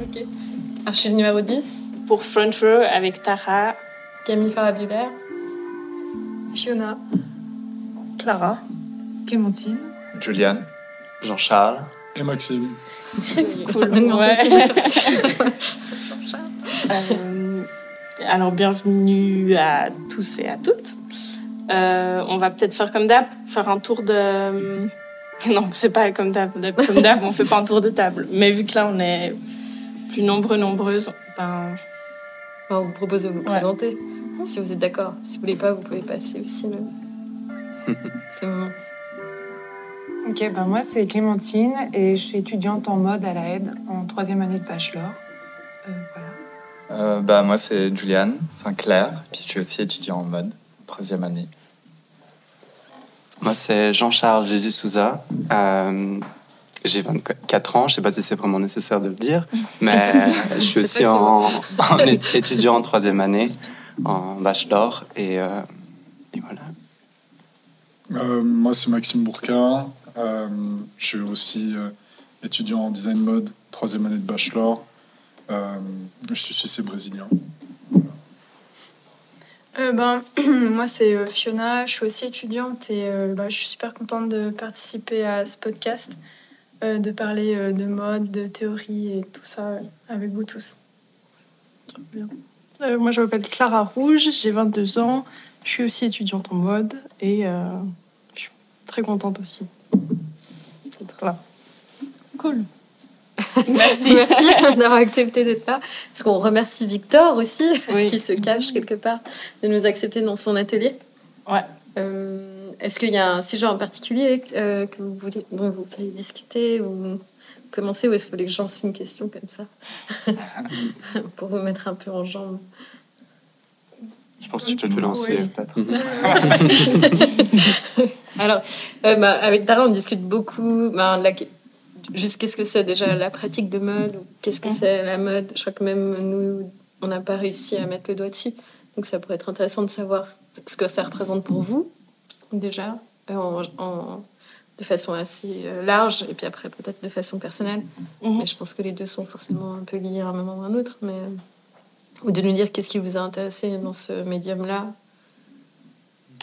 Ok. Archive numéro 10. Pour Front Row avec Tara. Camille Farabulaire. Fiona. Clara. Clémentine. Juliane. Jean-Charles. Et Maxime. cool. Ouais. euh, alors, bienvenue à tous et à toutes. Euh, on va peut-être faire comme d'hab, faire un tour de. Non, c'est pas comme d'hab. Comme d'hab, on fait pas un tour de table. Mais vu que là, on est plus nombreux, nombreuses, ben. on vous propose de vous présenter, si vous êtes d'accord. Si vous voulez pas, vous pouvez passer aussi le, le moment. Ok, ben moi c'est Clémentine et je suis étudiante en mode à la aide en troisième année de bachelor. Euh, voilà. Euh, bah, moi, c'est Juliane Sinclair, puis je suis aussi étudiant en mode, troisième année. Moi, c'est Jean-Charles Jésus Souza. Euh, j'ai 24 ans, je ne sais pas si c'est vraiment nécessaire de le dire, mais je suis aussi en, en, étudiant en troisième année, en bachelor, et, euh, et voilà. Euh, moi, c'est Maxime Bourquin. Euh, je suis aussi euh, étudiant en design mode, troisième année de bachelor. Euh, je suis suisse et brésilien. Euh, ben, moi, c'est euh, Fiona. Je suis aussi étudiante et euh, bah, je suis super contente de participer à ce podcast, euh, de parler euh, de mode, de théorie et tout ça euh, avec vous tous. Bien. Euh, moi, je m'appelle Clara Rouge, j'ai 22 ans. Je suis aussi étudiante en mode et euh, je suis très contente aussi. Cool. Merci. Merci d'avoir accepté d'être là. Parce qu'on remercie Victor aussi, Oui. qui se cache quelque part, de nous accepter dans son atelier. Ouais. Euh, Est-ce qu'il y a un sujet en particulier euh, que vous voulez, dont vous voulez discuter ou commencer ou est-ce que vous voulez que j'en une question comme ça pour vous mettre un peu en jambe? Je pense que tu peux te lancer, Oui. peut-être. Alors, euh, bah, avec Tara, on discute beaucoup. bah, de la- juste qu'est-ce que c'est déjà la pratique de mode ou qu'est-ce que c'est la mode? Je crois que même nous, on n'a pas réussi à mettre le doigt dessus. Donc, ça pourrait être intéressant de savoir ce que ça représente pour vous, déjà, euh, en, en- de façon assez euh, large, et puis après, peut-être de façon personnelle. Mhm. Mais je pense que les deux sont forcément un peu liés à un moment ou à un autre. Mais... Ou de nous dire qu'est-ce qui vous a intéressé dans ce médium-là.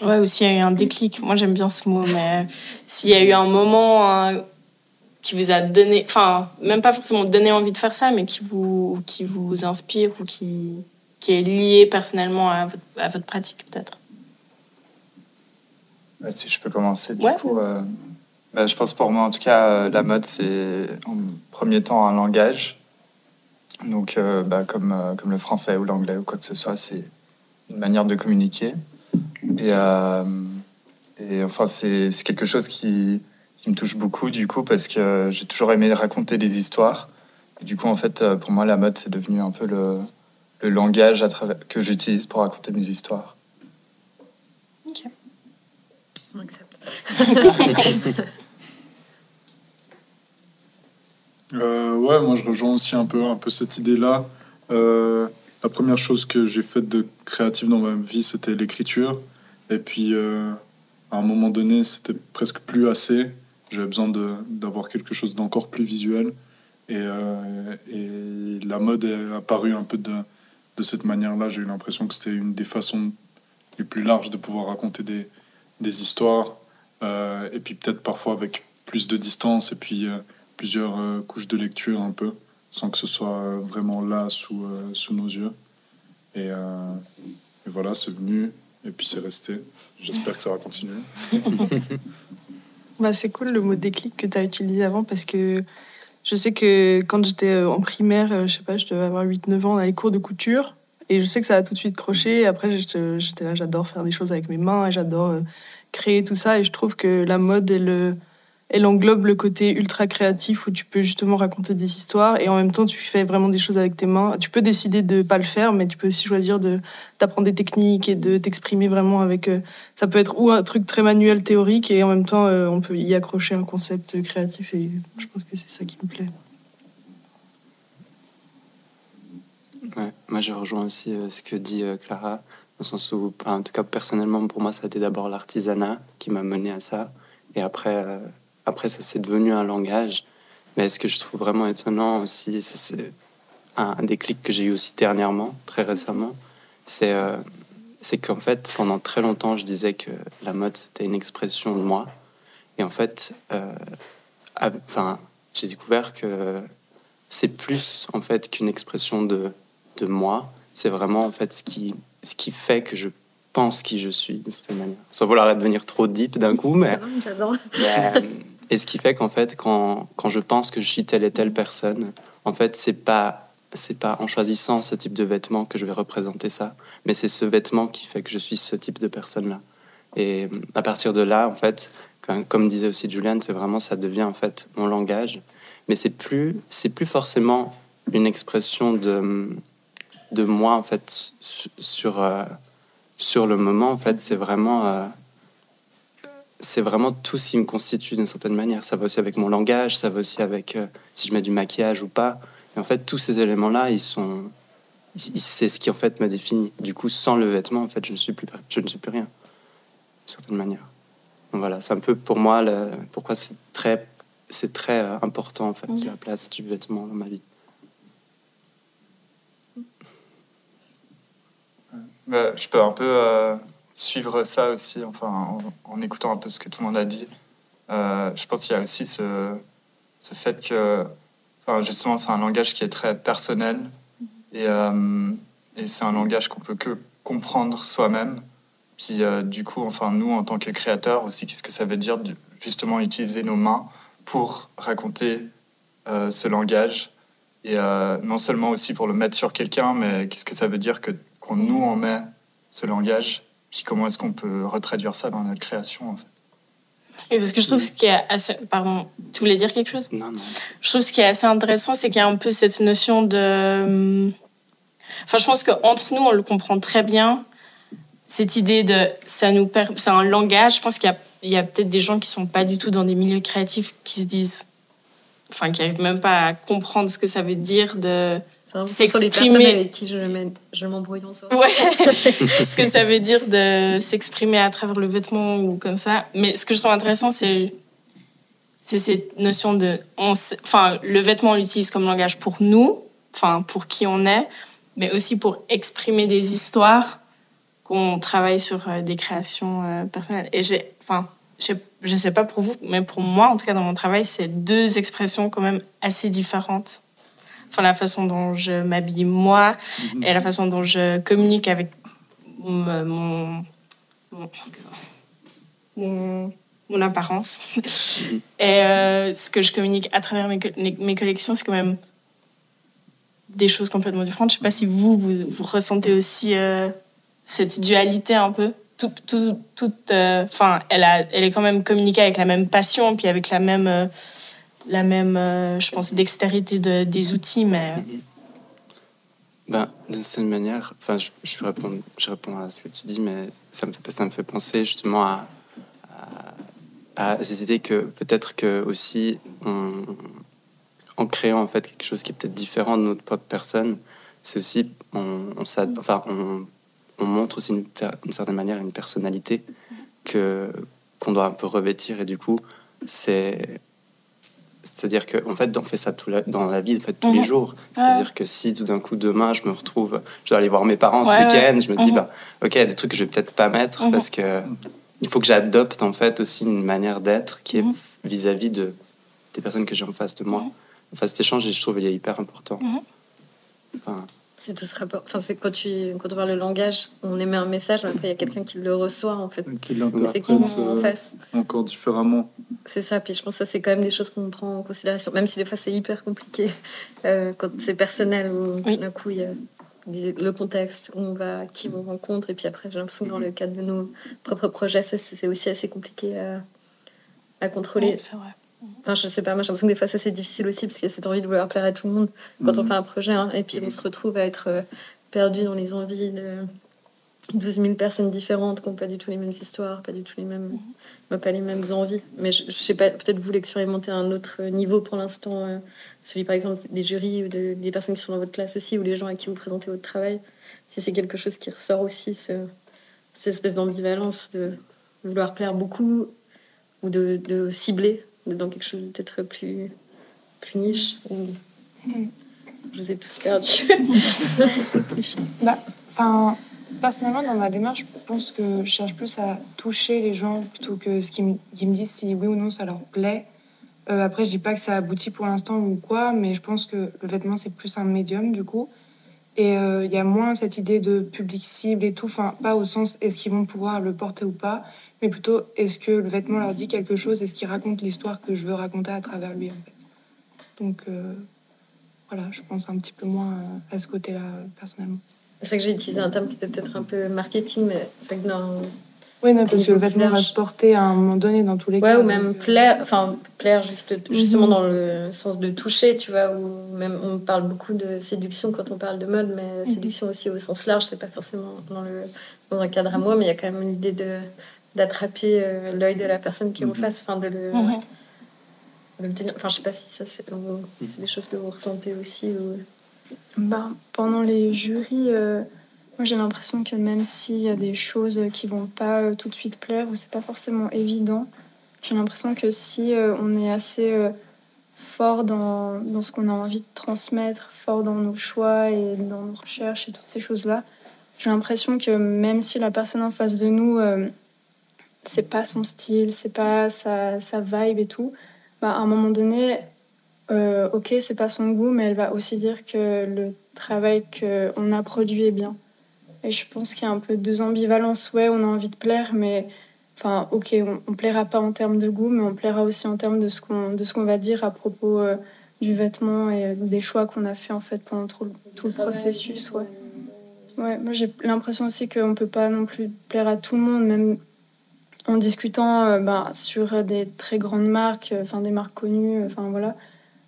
Ouais, ou s'il y a eu un déclic. Moi, j'aime bien ce mot, mais s'il y a eu un moment hein, qui vous a donné, enfin, même pas forcément donné envie de faire ça, mais qui vous, qui vous inspire ou qui, qui est lié personnellement à votre, à votre pratique, peut-être. Si je peux commencer, du Ouais. coup. euh, bah, je pense pour moi, en tout cas, euh, la mode, c'est en premier temps un langage. Donc, euh, bah, comme, comme le français ou l'anglais ou quoi que ce soit, c'est une manière de communiquer. Et, et enfin, c'est quelque chose qui, qui me touche beaucoup, du coup, parce que j'ai toujours aimé raconter des histoires. Et du coup, en fait, pour moi, la mode, c'est devenu un peu le, le langage à travers, que j'utilise pour raconter mes histoires. On accepte. Euh, ouais, moi je rejoins aussi un peu, un peu cette idée-là. Euh, la première chose que j'ai faite de créative dans ma vie, c'était l'écriture. Et puis, euh, à un moment donné, c'était presque plus assez. J'avais besoin de- d'avoir quelque chose d'encore plus visuel. Et, euh, et la mode est apparue un peu de, de cette manière-là. J'ai eu l'impression que c'était une des façons les plus larges de pouvoir raconter des, des histoires. Euh, et puis peut-être parfois avec plus de distance et puis euh, plusieurs euh, couches de lecture un peu, sans que ce soit vraiment là sous, euh, sous nos yeux. Et, euh, et voilà, c'est venu et puis c'est resté. J'espère que ça va continuer. Bah, c'est cool le mot déclic que tu as utilisé avant parce que je sais que quand j'étais euh, en primaire, euh, je sais pas, je devais avoir 8-9 ans dans les cours de couture. Et je sais que ça a tout de suite croché. Et après, j'étais là, j'adore faire des choses avec mes mains et j'adore euh, créer tout ça. Et je trouve que la mode, elle, euh, elle englobe le côté ultra créatif où tu peux justement raconter des histoires et en même temps, tu fais vraiment des choses avec tes mains. Tu peux décider de pas le faire, mais tu peux aussi choisir de d'apprendre des techniques et de t'exprimer vraiment avec. euh, ça peut être ou un truc très manuel théorique et en même temps, euh, on peut y accrocher un concept créatif et je pense que c'est ça qui me plaît. Ouais, moi, je rejoins aussi euh, ce que dit Clara, dans le sens où, en tout cas, personnellement, pour moi, ça a été d'abord l'artisanat qui m'a mené à ça. Et après, après ça, c'est devenu un langage. Mais ce que je trouve vraiment étonnant aussi, c'est un, un déclic que j'ai eu aussi dernièrement, très récemment. C'est euh, qu'en fait, pendant très longtemps, je disais que la mode, c'était une expression de moi. Et en fait, euh, enfin, j'ai découvert que c'est plus en fait qu'une expression de, de moi. C'est vraiment en fait ce qui, ce qui fait que je pense qui je suis de cette manière. Sans vouloir devenir trop deep d'un coup, mais et ce qui fait qu'en fait, quand, quand je pense que je suis telle et telle personne, en fait, c'est pas c'est pas en choisissant ce type de vêtements que je vais représenter ça, mais c'est ce vêtement qui fait que je suis ce type de personne-là. Et à partir de là, en fait, comme, disait aussi Julian, c'est vraiment ça devient en fait mon langage, mais c'est plus c'est plus forcément une expression de de moi en fait su- sur euh, sur le moment. En fait, c'est vraiment euh, c'est vraiment tout ce qui me constitue d'une certaine manière. Ça va aussi avec mon langage, ça va aussi avec euh, si je mets du maquillage ou pas. Et en fait, tous ces éléments-là, ils sont, c'est ce qui en fait me définit. Du coup, sans le vêtement, en fait, je ne suis plus, je ne suis plus rien, d'une certaine manière. Donc voilà, c'est un peu pour moi le- pourquoi c'est très, c'est très euh, important en fait Mhm. la place du vêtement dans ma vie. Bah, je peux un peu euh, suivre ça aussi, enfin, en, écoutant un peu ce que tout le monde a dit. Euh, je pense qu'il y a aussi ce, ce fait que, enfin, justement, c'est un langage qui est très personnel et, euh, et c'est un langage qu'on peut que comprendre soi-même. Puis, euh, du coup, enfin, nous, en tant que créateurs aussi, qu'est-ce que ça veut dire justement utiliser nos mains pour raconter ce langage? Et non seulement aussi pour le mettre sur quelqu'un, mais qu'est-ce que ça veut dire que qu'on nous en met ce langage, puis comment est-ce qu'on peut retraduire ça dans notre création en fait? Et parce que je trouve ce qui est assez. Pardon, tu voulais dire quelque chose? Non, non. Je trouve ce qui est assez intéressant, c'est qu'il y a un peu cette notion de. Enfin, je pense qu'entre nous, on le comprend très bien. Cette idée de. Ça nous per- C'est un langage. Je pense qu'il y a, il y a peut-être des gens qui sont pas du tout dans des milieux créatifs qui se disent. Enfin, qui n'arrivent même pas à comprendre ce que ça veut dire de. Les personnes avec qui je, m'embrouille en soi. Ouais, ce que ça veut dire de s'exprimer à travers le vêtement ou comme ça. Mais ce que je trouve intéressant, c'est c'est cette notion de, on enfin, le vêtement on l'utilise comme langage pour nous, enfin pour qui on est, mais aussi pour exprimer des histoires qu'on travaille sur euh, des créations euh, personnelles. Et j'ai, enfin, je sais pas pour vous, mais pour moi, en tout cas dans mon travail, c'est deux expressions quand même assez différentes. Enfin, la façon dont je m'habille moi et la façon dont je communique avec mon, mon, mon, apparence. Et euh, ce que je communique à travers mes, mes collections, c'est quand même des choses complètement différentes. Je sais pas si vous, vous, vous ressentez aussi euh, cette dualité un peu. Tout, tout, tout, euh, elle, a, elle est quand même communiquée avec la même passion, puis avec la même, euh, la même euh, je pense, dextérité de, des outils, mais Ben, d'une certaine manière, enfin, je, je, réponds, je réponds à ce que tu dis, mais ça me fait, ça me fait penser justement à, à, ces idées que peut-être que aussi, en créant en fait quelque chose qui est peut-être différent de notre propre personne, c'est aussi, on, on, enfin, on, on montre aussi une- d'une certaine manière une personnalité que qu'on doit un peu revêtir et du coup, c'est c'est-à-dire qu'en fait, on fait ça tout la- dans la vie, en fait, tous les Mhm. jours. C'est-à-dire que si tout d'un coup, demain, je me retrouve, je dois aller voir mes parents ce ouais. week-end, je me dis, Mhm. bah, ok, il y a des trucs que je vais peut-être pas mettre Mhm. parce que il faut que j'adopte en fait aussi une manière d'être qui est vis-à-vis de des personnes que j'ai en face de moi. Enfin, cet échange, je trouve, il est hyper important. Enfin, C'est tout ce rapport. Enfin, c'est quand tu quand on parle le langage, on émet un message, mais après il y a quelqu'un qui le reçoit en fait. Qui l'interprète Effectivement, en euh, face. encore différemment. C'est ça. Puis je pense que ça c'est quand même des choses qu'on prend en considération, même si des fois c'est hyper compliqué euh, quand c'est personnel ou Oui. d'un coup il y a le contexte où on va, qui on rencontre, et puis après j'ai l'impression que dans le cadre de nos propres projets, ça, c'est aussi assez compliqué à, à contrôler. c'est vrai. Enfin, je sais pas, moi j'ai l'impression que des fois ça c'est difficile aussi parce qu'il y a cette envie de vouloir plaire à tout le monde quand on Mhm. fait un projet hein, et puis on se retrouve à être euh, perdu dans les envies de 12 000 personnes différentes qui n'ont pas du tout les mêmes histoires, pas du tout les mêmes, bah, pas les mêmes envies. Mais je, je sais pas, peut-être vous l'expérimentez à un autre niveau pour l'instant, euh, celui par exemple des jurys ou de- des personnes qui sont dans votre classe aussi ou les gens à qui vous présentez votre travail. Si c'est quelque chose qui ressort aussi, ce- cette espèce d'ambivalence de vouloir plaire beaucoup ou de, de cibler dans quelque chose de peut-être plus, plus niche. ou- je vous ai tous perdus. Bah, enfin, personnellement, dans ma démarche, je pense que je cherche plus à toucher les gens plutôt que ce qu'ils me, qu'ils me disent si oui ou non ça leur plaît. Euh, après, je dis pas que ça aboutit pour l'instant ou quoi, mais je pense que le vêtement, c'est plus un médium du coup. Et euh, il y a moins cette idée de public cible et tout, enfin, pas au sens est-ce qu'ils vont pouvoir le porter ou pas, mais plutôt est-ce que le vêtement leur dit quelque chose, est-ce qu'il raconte l'histoire que je veux raconter à travers lui en fait? Donc euh, voilà, je pense un petit peu moins à- à ce côté-là euh, personnellement. C'est vrai que j'ai utilisé un terme qui était peut-être un peu marketing, mais c'est vrai que dans. Oui, non, parce que le vêtement va se porter à un moment donné dans tous les Ouais, cas. ou même donc, euh, plaire, enfin, plaire juste, justement Mhm. dans le sens de toucher, tu vois, ou même on parle beaucoup de séduction quand on parle de mode, mais Mhm. séduction aussi au sens large, c'est pas forcément dans, le, dans un cadre à moi, mais il y a quand même l'idée de d'attraper euh, l'œil de la personne qui est en Mhm. face, enfin de le, Mhm. de le tenir. Enfin, je sais pas si ça c'est des choses que vous ressentez aussi. Ou... Bah, pendant les jurys, euh, moi j'ai l'impression que même s'il y a des choses qui vont pas euh, tout de suite plaire ou c'est pas forcément évident, j'ai l'impression que si euh, on est assez euh, fort dans, dans ce qu'on a envie de transmettre, fort dans nos choix et dans nos recherches et toutes ces choses-là, j'ai l'impression que même si la personne en face de nous, euh, c'est pas son style, c'est pas sa, sa vibe et tout, bah, à un moment donné, euh, ok, c'est pas son goût, mais elle va aussi dire que le travail qu'on a produit est bien. Et je pense qu'il y a un peu deux ambivalences. Ouais, on a envie de plaire, mais enfin, ok, on, on plaira pas en termes de goût, mais on plaira aussi en termes de ce qu'on de va dire à propos euh, du vêtement et euh, des choix qu'on a fait en fait pendant tout, tout le processus. Ouais. Ouais, moi j'ai l'impression aussi qu'on peut pas non plus plaire à tout le monde, même en discutant euh, bah, sur des très grandes marques, euh, enfin des marques connues, euh, enfin voilà.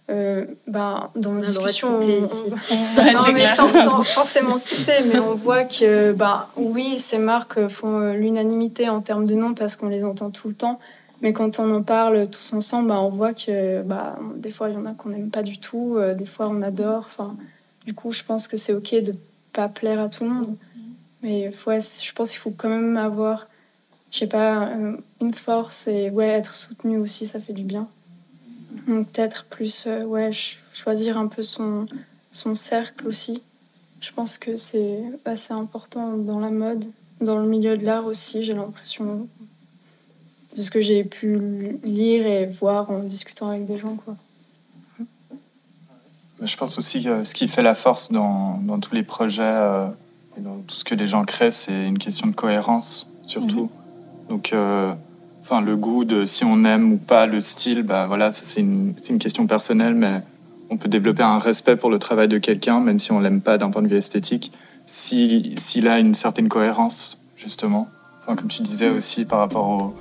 Euh, bah, dans nos discussions, on- non, mais clair. sans, sans forcément citer, mais on voit que, bah, oui, ces marques font l'unanimité en termes de noms parce qu'on les entend tout le temps. Mais quand on en parle tous ensemble, bah, on voit que bah, des fois, il y en a qu'on n'aime pas du tout, euh, des fois, on adore. Enfin, du coup, je pense que c'est OK de pas plaire à tout le monde. Mais ouais, je pense qu'il faut quand même avoir, je sais pas, euh, une force et ouais, être soutenu aussi, ça fait du bien. Donc peut-être plus, euh, ouais, ch- choisir un peu son, son cercle aussi. Je pense que c'est assez important dans la mode, dans le milieu de l'art aussi, j'ai l'impression de ce que j'ai pu lire et voir en discutant avec des gens. Quoi. Je pense aussi que ce qui fait la force dans, dans tous les projets euh, et dans tout ce que les gens créent, c'est une question de cohérence, surtout. Donc, euh, enfin, le goût de si on aime ou pas le style, bah, voilà, c'est une, une question personnelle, mais on peut développer un respect pour le travail de quelqu'un, même si on l'aime pas d'un point de vue esthétique, si- s'il a une certaine cohérence, justement. Enfin, comme tu disais aussi par rapport au.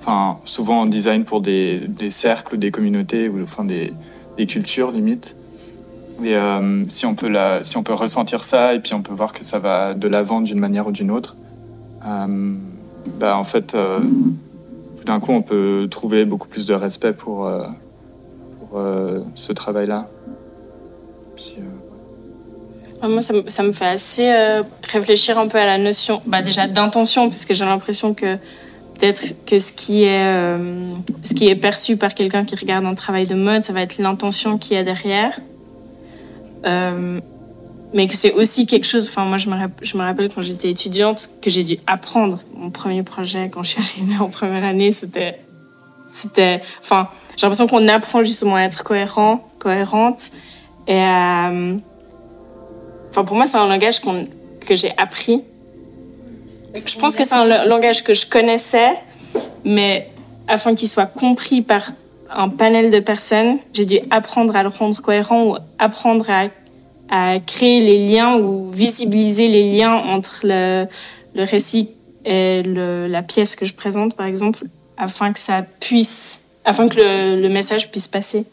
Enfin, souvent on design pour des, des cercles ou des communautés, ou enfin des, des cultures limite. Et euh, si, on peut la, si on peut ressentir ça et puis on peut voir que ça va de l'avant d'une manière ou d'une autre, euh, bah en fait, euh, d'un coup, on peut trouver beaucoup plus de respect pour, euh, euh, ce travail-là. Ah, Moi, ça, me- fait assez réfléchir un peu à la notion, bah, déjà d'intention, parce que j'ai l'impression que peut-être que ce qui est perçu par quelqu'un qui regarde un travail de mode, ça va être l'intention qu'il y a derrière. Mais que c'est aussi quelque chose, enfin moi je me, rapp- je me rappelle quand j'étais étudiante, que j'ai dû apprendre. Mon premier projet, quand je suis arrivée en première année, c'était... c'était enfin, j'ai l'impression qu'on apprend justement à être cohérent, cohérente. Et... euh, Enfin, pour moi, c'est un langage qu'on- que j'ai appris. Je pense que c'est un la- langage que je connaissais, mais afin qu'il soit compris par un panel de personnes, j'ai dû apprendre à le rendre cohérent ou apprendre à, à créer les liens ou visibiliser les liens entre le, le récit et le- la pièce que je présente, par exemple, afin que ça puisse, afin que le, le message puisse passer.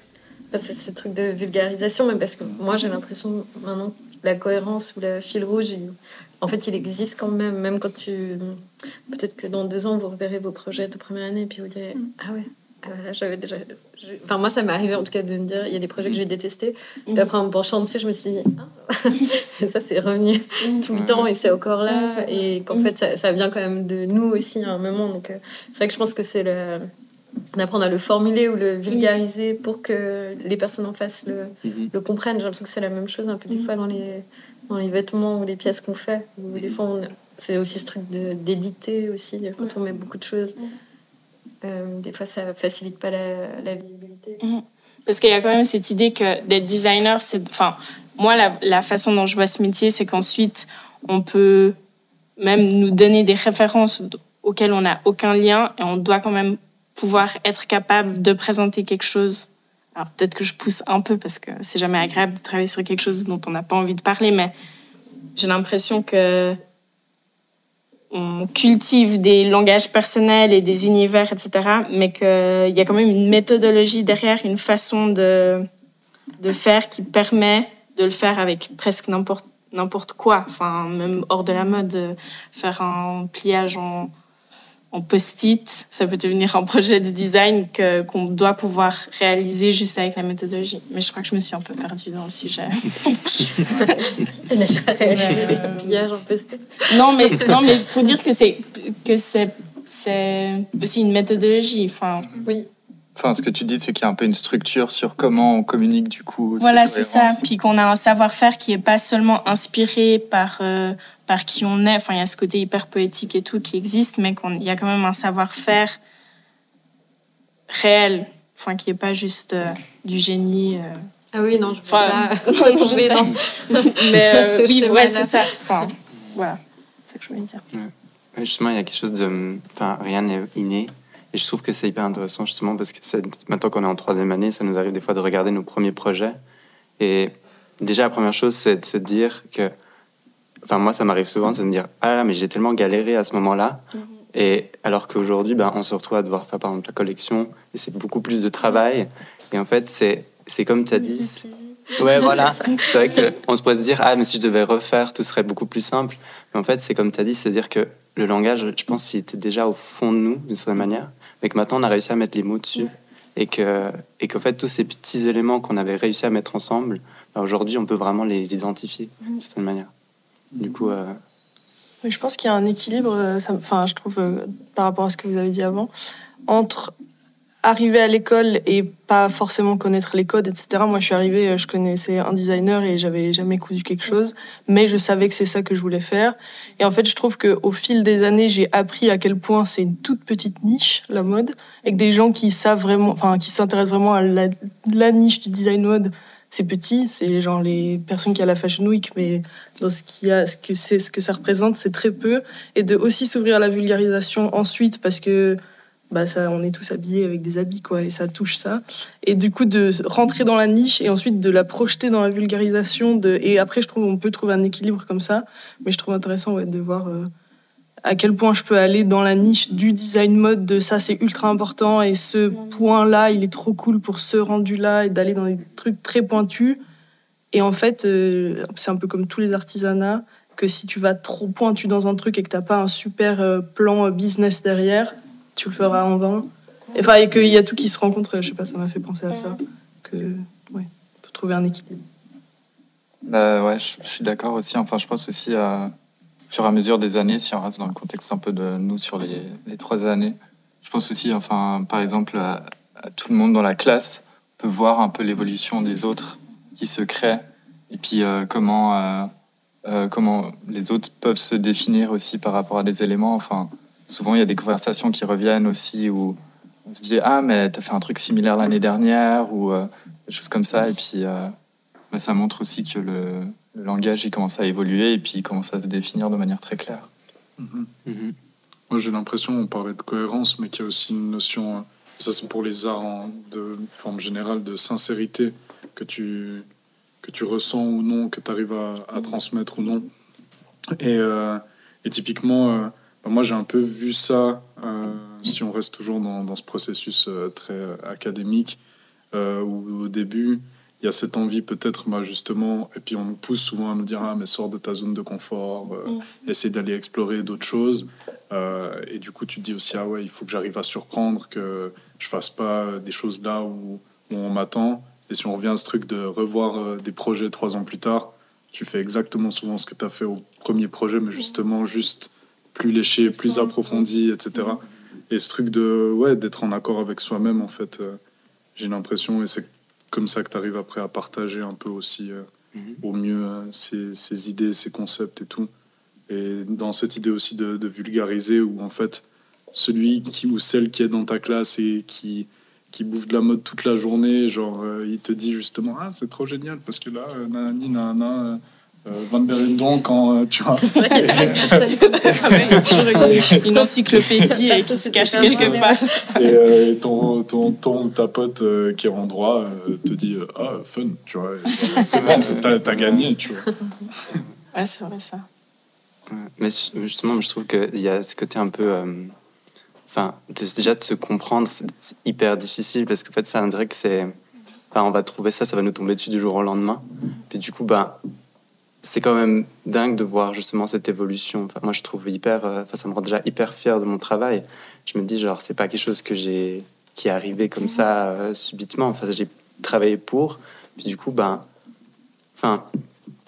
Bah, C'est ce truc de vulgarisation, même parce que moi j'ai l'impression maintenant que la cohérence ou le fil rouge, il- en fait il existe quand même, même quand tu. Peut-être que dans deux ans vous reverrez vos projets de première année et puis vous direz Ah ouais, ah j'avais déjà. Enfin, moi ça m'est arrivé en tout cas de me dire il y a des projets que j'ai détestés. Puis après en me penchant dessus, je me suis dit Ah, ça c'est revenu tout le temps et c'est encore là. Et qu'en fait ça, ça vient quand même de nous aussi à un moment. Donc euh, c'est vrai que je pense que c'est le d'apprendre à le formuler ou le vulgariser pour que les personnes en face le, Mhm. le comprennent. J'ai l'impression que c'est la même chose un peu des fois dans les, dans les vêtements ou les pièces qu'on fait. Ou des fois, on- c'est aussi ce truc de- d'éditer aussi, quand on met beaucoup de choses. Euh, des fois, ça facilite pas la, visibilité. Parce qu'il y a quand même cette idée que d'être designer, c'est. Enfin, moi, la, la façon dont je vois ce métier, c'est qu'ensuite, on peut même nous donner des références auxquelles on n'a aucun lien et on doit quand même pouvoir être capable de présenter quelque chose. Alors, peut-être que je pousse un peu parce que c'est jamais agréable de travailler sur quelque chose dont on n'a pas envie de parler, mais j'ai l'impression que on cultive des langages personnels et des univers, etc. Mais qu'il y a quand même une méthodologie derrière, une façon de, de faire qui permet de le faire avec presque n'importe quoi, enfin même hors de la mode, euh, faire un pliage en, en post-it, ça peut devenir un projet de design que qu'on doit pouvoir réaliser juste avec la méthodologie. Mais je crois que je me suis un peu perdue dans le sujet. Euh. Non, mais, non, mais pour dire que c'est que c'est c'est aussi une méthodologie. Enfin, Oui. Enfin, ce que tu dis, c'est qu'il y a un peu une structure sur comment on communique du coup. voilà, c'est ça. Puis qu'on a un savoir-faire qui est pas seulement inspiré par euh, par qui on est. Enfin, il y a ce côté hyper poétique et tout qui existe, mais qu'il y a quand même un savoir-faire réel. Enfin, qui est pas juste euh, du génie. euh. Ah oui, non, je peux Enfin, pas dans- Mais euh, Ce oui, ouais, c'est ça. Enfin, voilà, c'est ça que je voulais dire. Justement, il y a quelque chose de. Enfin, rien n'est inné. Et je trouve que c'est hyper intéressant, justement, parce que c'est- maintenant qu'on est en troisième année, ça nous arrive des fois de regarder nos premiers projets. Et déjà, la première chose, c'est de se dire que. Enfin, moi, ça m'arrive souvent, c'est de me dire Ah mais j'ai tellement galéré à ce moment-là. Et alors qu'aujourd'hui, ben, on se retrouve à devoir faire, par exemple, la collection, et c'est beaucoup plus de travail. Et en fait, c'est c'est comme tu as dit. Ouais, voilà. C'est vrai qu'on se pourrait se dire, ah, mais si je devais refaire, tout serait beaucoup plus simple. Mais en fait, c'est comme tu as dit, c'est-à-dire que le langage, je pense, il était déjà au fond de nous, d'une certaine manière, mais que maintenant, on a réussi à mettre les mots dessus. Et que et qu'en fait, tous ces petits éléments qu'on avait réussi à mettre ensemble, ben, aujourd'hui, on peut vraiment les identifier, d'une certaine manière. Du coup, euh, je pense qu'il y a un équilibre, euh, ça- enfin, je trouve, euh, par rapport à ce que vous avez dit avant, entre arriver à l'école et pas forcément connaître les codes, etc. Moi, je suis arrivée, je connaissais un designer et j'avais jamais cousu quelque chose, mais je savais que c'est ça que je voulais faire. Et en fait, je trouve qu'au fil des années, j'ai appris à quel point c'est une toute petite niche, la mode, avec des gens qui savent vraiment, enfin, qui s'intéressent vraiment à la, la niche du design mode. C'est petit, c'est genre les personnes qui a la Fashion Week, mais dans ce qu'il y a, ce que c'est, ce que ça représente, c'est très peu. Et de aussi s'ouvrir à la vulgarisation ensuite, parce que bah ça, on est tous habillés avec des habits, quoi, et ça touche ça. Et du coup, de rentrer dans la niche et ensuite de la projeter dans la vulgarisation. De... Et après, je trouve on peut trouver un équilibre comme ça. Mais je trouve intéressant de voir euh, à quel point je peux aller dans la niche du design mode, de ça, c'est ultra important, et ce point-là, il est trop cool pour ce rendu-là, et d'aller dans des trucs très pointus. Et en fait, euh, c'est un peu comme tous les artisanats, que si tu vas trop pointu dans un truc et que t'as pas un super euh, plan euh, business derrière, tu le feras en vain. Enfin, et qu'il y a tout qui se rencontre, je sais pas, ça m'a fait penser à ça. Que, ouais, faut trouver un équilibre. Bah ouais, je, suis d'accord aussi. Enfin, je pense aussi, euh, au fur et à mesure des années, si on reste dans le contexte un peu de nous sur les, trois années, je pense aussi, enfin, par exemple, à, tout le monde dans la classe peut voir un peu l'évolution des autres qui se créent et puis euh, comment, euh, euh, comment les autres peuvent se définir aussi par rapport à des éléments. Enfin, souvent, il y a des conversations qui reviennent aussi où on se dit Ah, mais t'as fait un truc similaire l'année dernière ou des choses comme ça. Et puis. bah, ça montre aussi que le, le langage il commence à évoluer et puis il commence à se définir de manière très claire. Mhm. mhm. Moi, j'ai l'impression, on parlait de cohérence, mais qu'il y a aussi une notion, ça c'est pour les arts en- de forme générale, de sincérité que tu, que tu ressens ou non, que tu arrives à, à transmettre ou non. Et, euh, et typiquement, euh, bah, moi j'ai un peu vu ça, euh, si on reste toujours dans, dans ce processus euh, très euh, académique, euh, où au début, il y a cette envie peut-être bah, justement, et puis on nous pousse souvent à nous dire, ah mais sors de ta zone de confort, euh, Mm. essaie d'aller explorer d'autres choses. Euh, et du coup, tu te dis aussi, ah ouais, il faut que j'arrive à surprendre, que je fasse pas des choses là où, où on m'attend. Et si on revient à ce truc de revoir euh, des projets trois ans plus tard, tu fais exactement souvent ce que tu as fait au premier projet, mais justement juste plus léché, plus approfondi, etc. et ce truc de ouais d'être en accord avec soi-même en fait euh, j'ai l'impression et c'est comme ça que tu arrives après à partager un peu aussi euh, Mhm. au mieux euh, ces, ces idées ces concepts et tout et dans cette idée aussi de, de vulgariser où en fait celui qui ou celle qui est dans ta classe et qui qui bouffe de la mode toute la journée genre euh, il te dit justement ah c'est trop génial parce que là nanani nanana Van Berendonck quand euh, tu vois C'est vrai qu'il y a plein de personnes comme ça. Ouais, toujours une, encyclopédie euh, qui se cache quelque part. et, euh, et ton, ton, ton ta pote euh, qui est en droit euh, te dit euh, ah fun tu vois Et, euh, c'est bon t'as, t'as gagné tu vois Ouais, c'est vrai ça. Mais ju- justement, je trouve qu'il y a ce côté un peu. euh, Enfin, de- déjà de se comprendre, c'est c'est hyper difficile parce qu'en fait, ça, on dirait que c'est. Enfin, on va trouver ça, ça va nous tomber dessus du jour au lendemain. Puis du coup, bah, c'est quand même dingue de voir justement cette évolution. Enfin, moi, je trouve hyper. euh, Enfin, ça me rend déjà hyper fier de mon travail. Je me dis, genre, c'est pas quelque chose que j'ai. qui est arrivé comme ça euh, subitement. Enfin, j'ai travaillé pour. Puis du coup, ben. Enfin,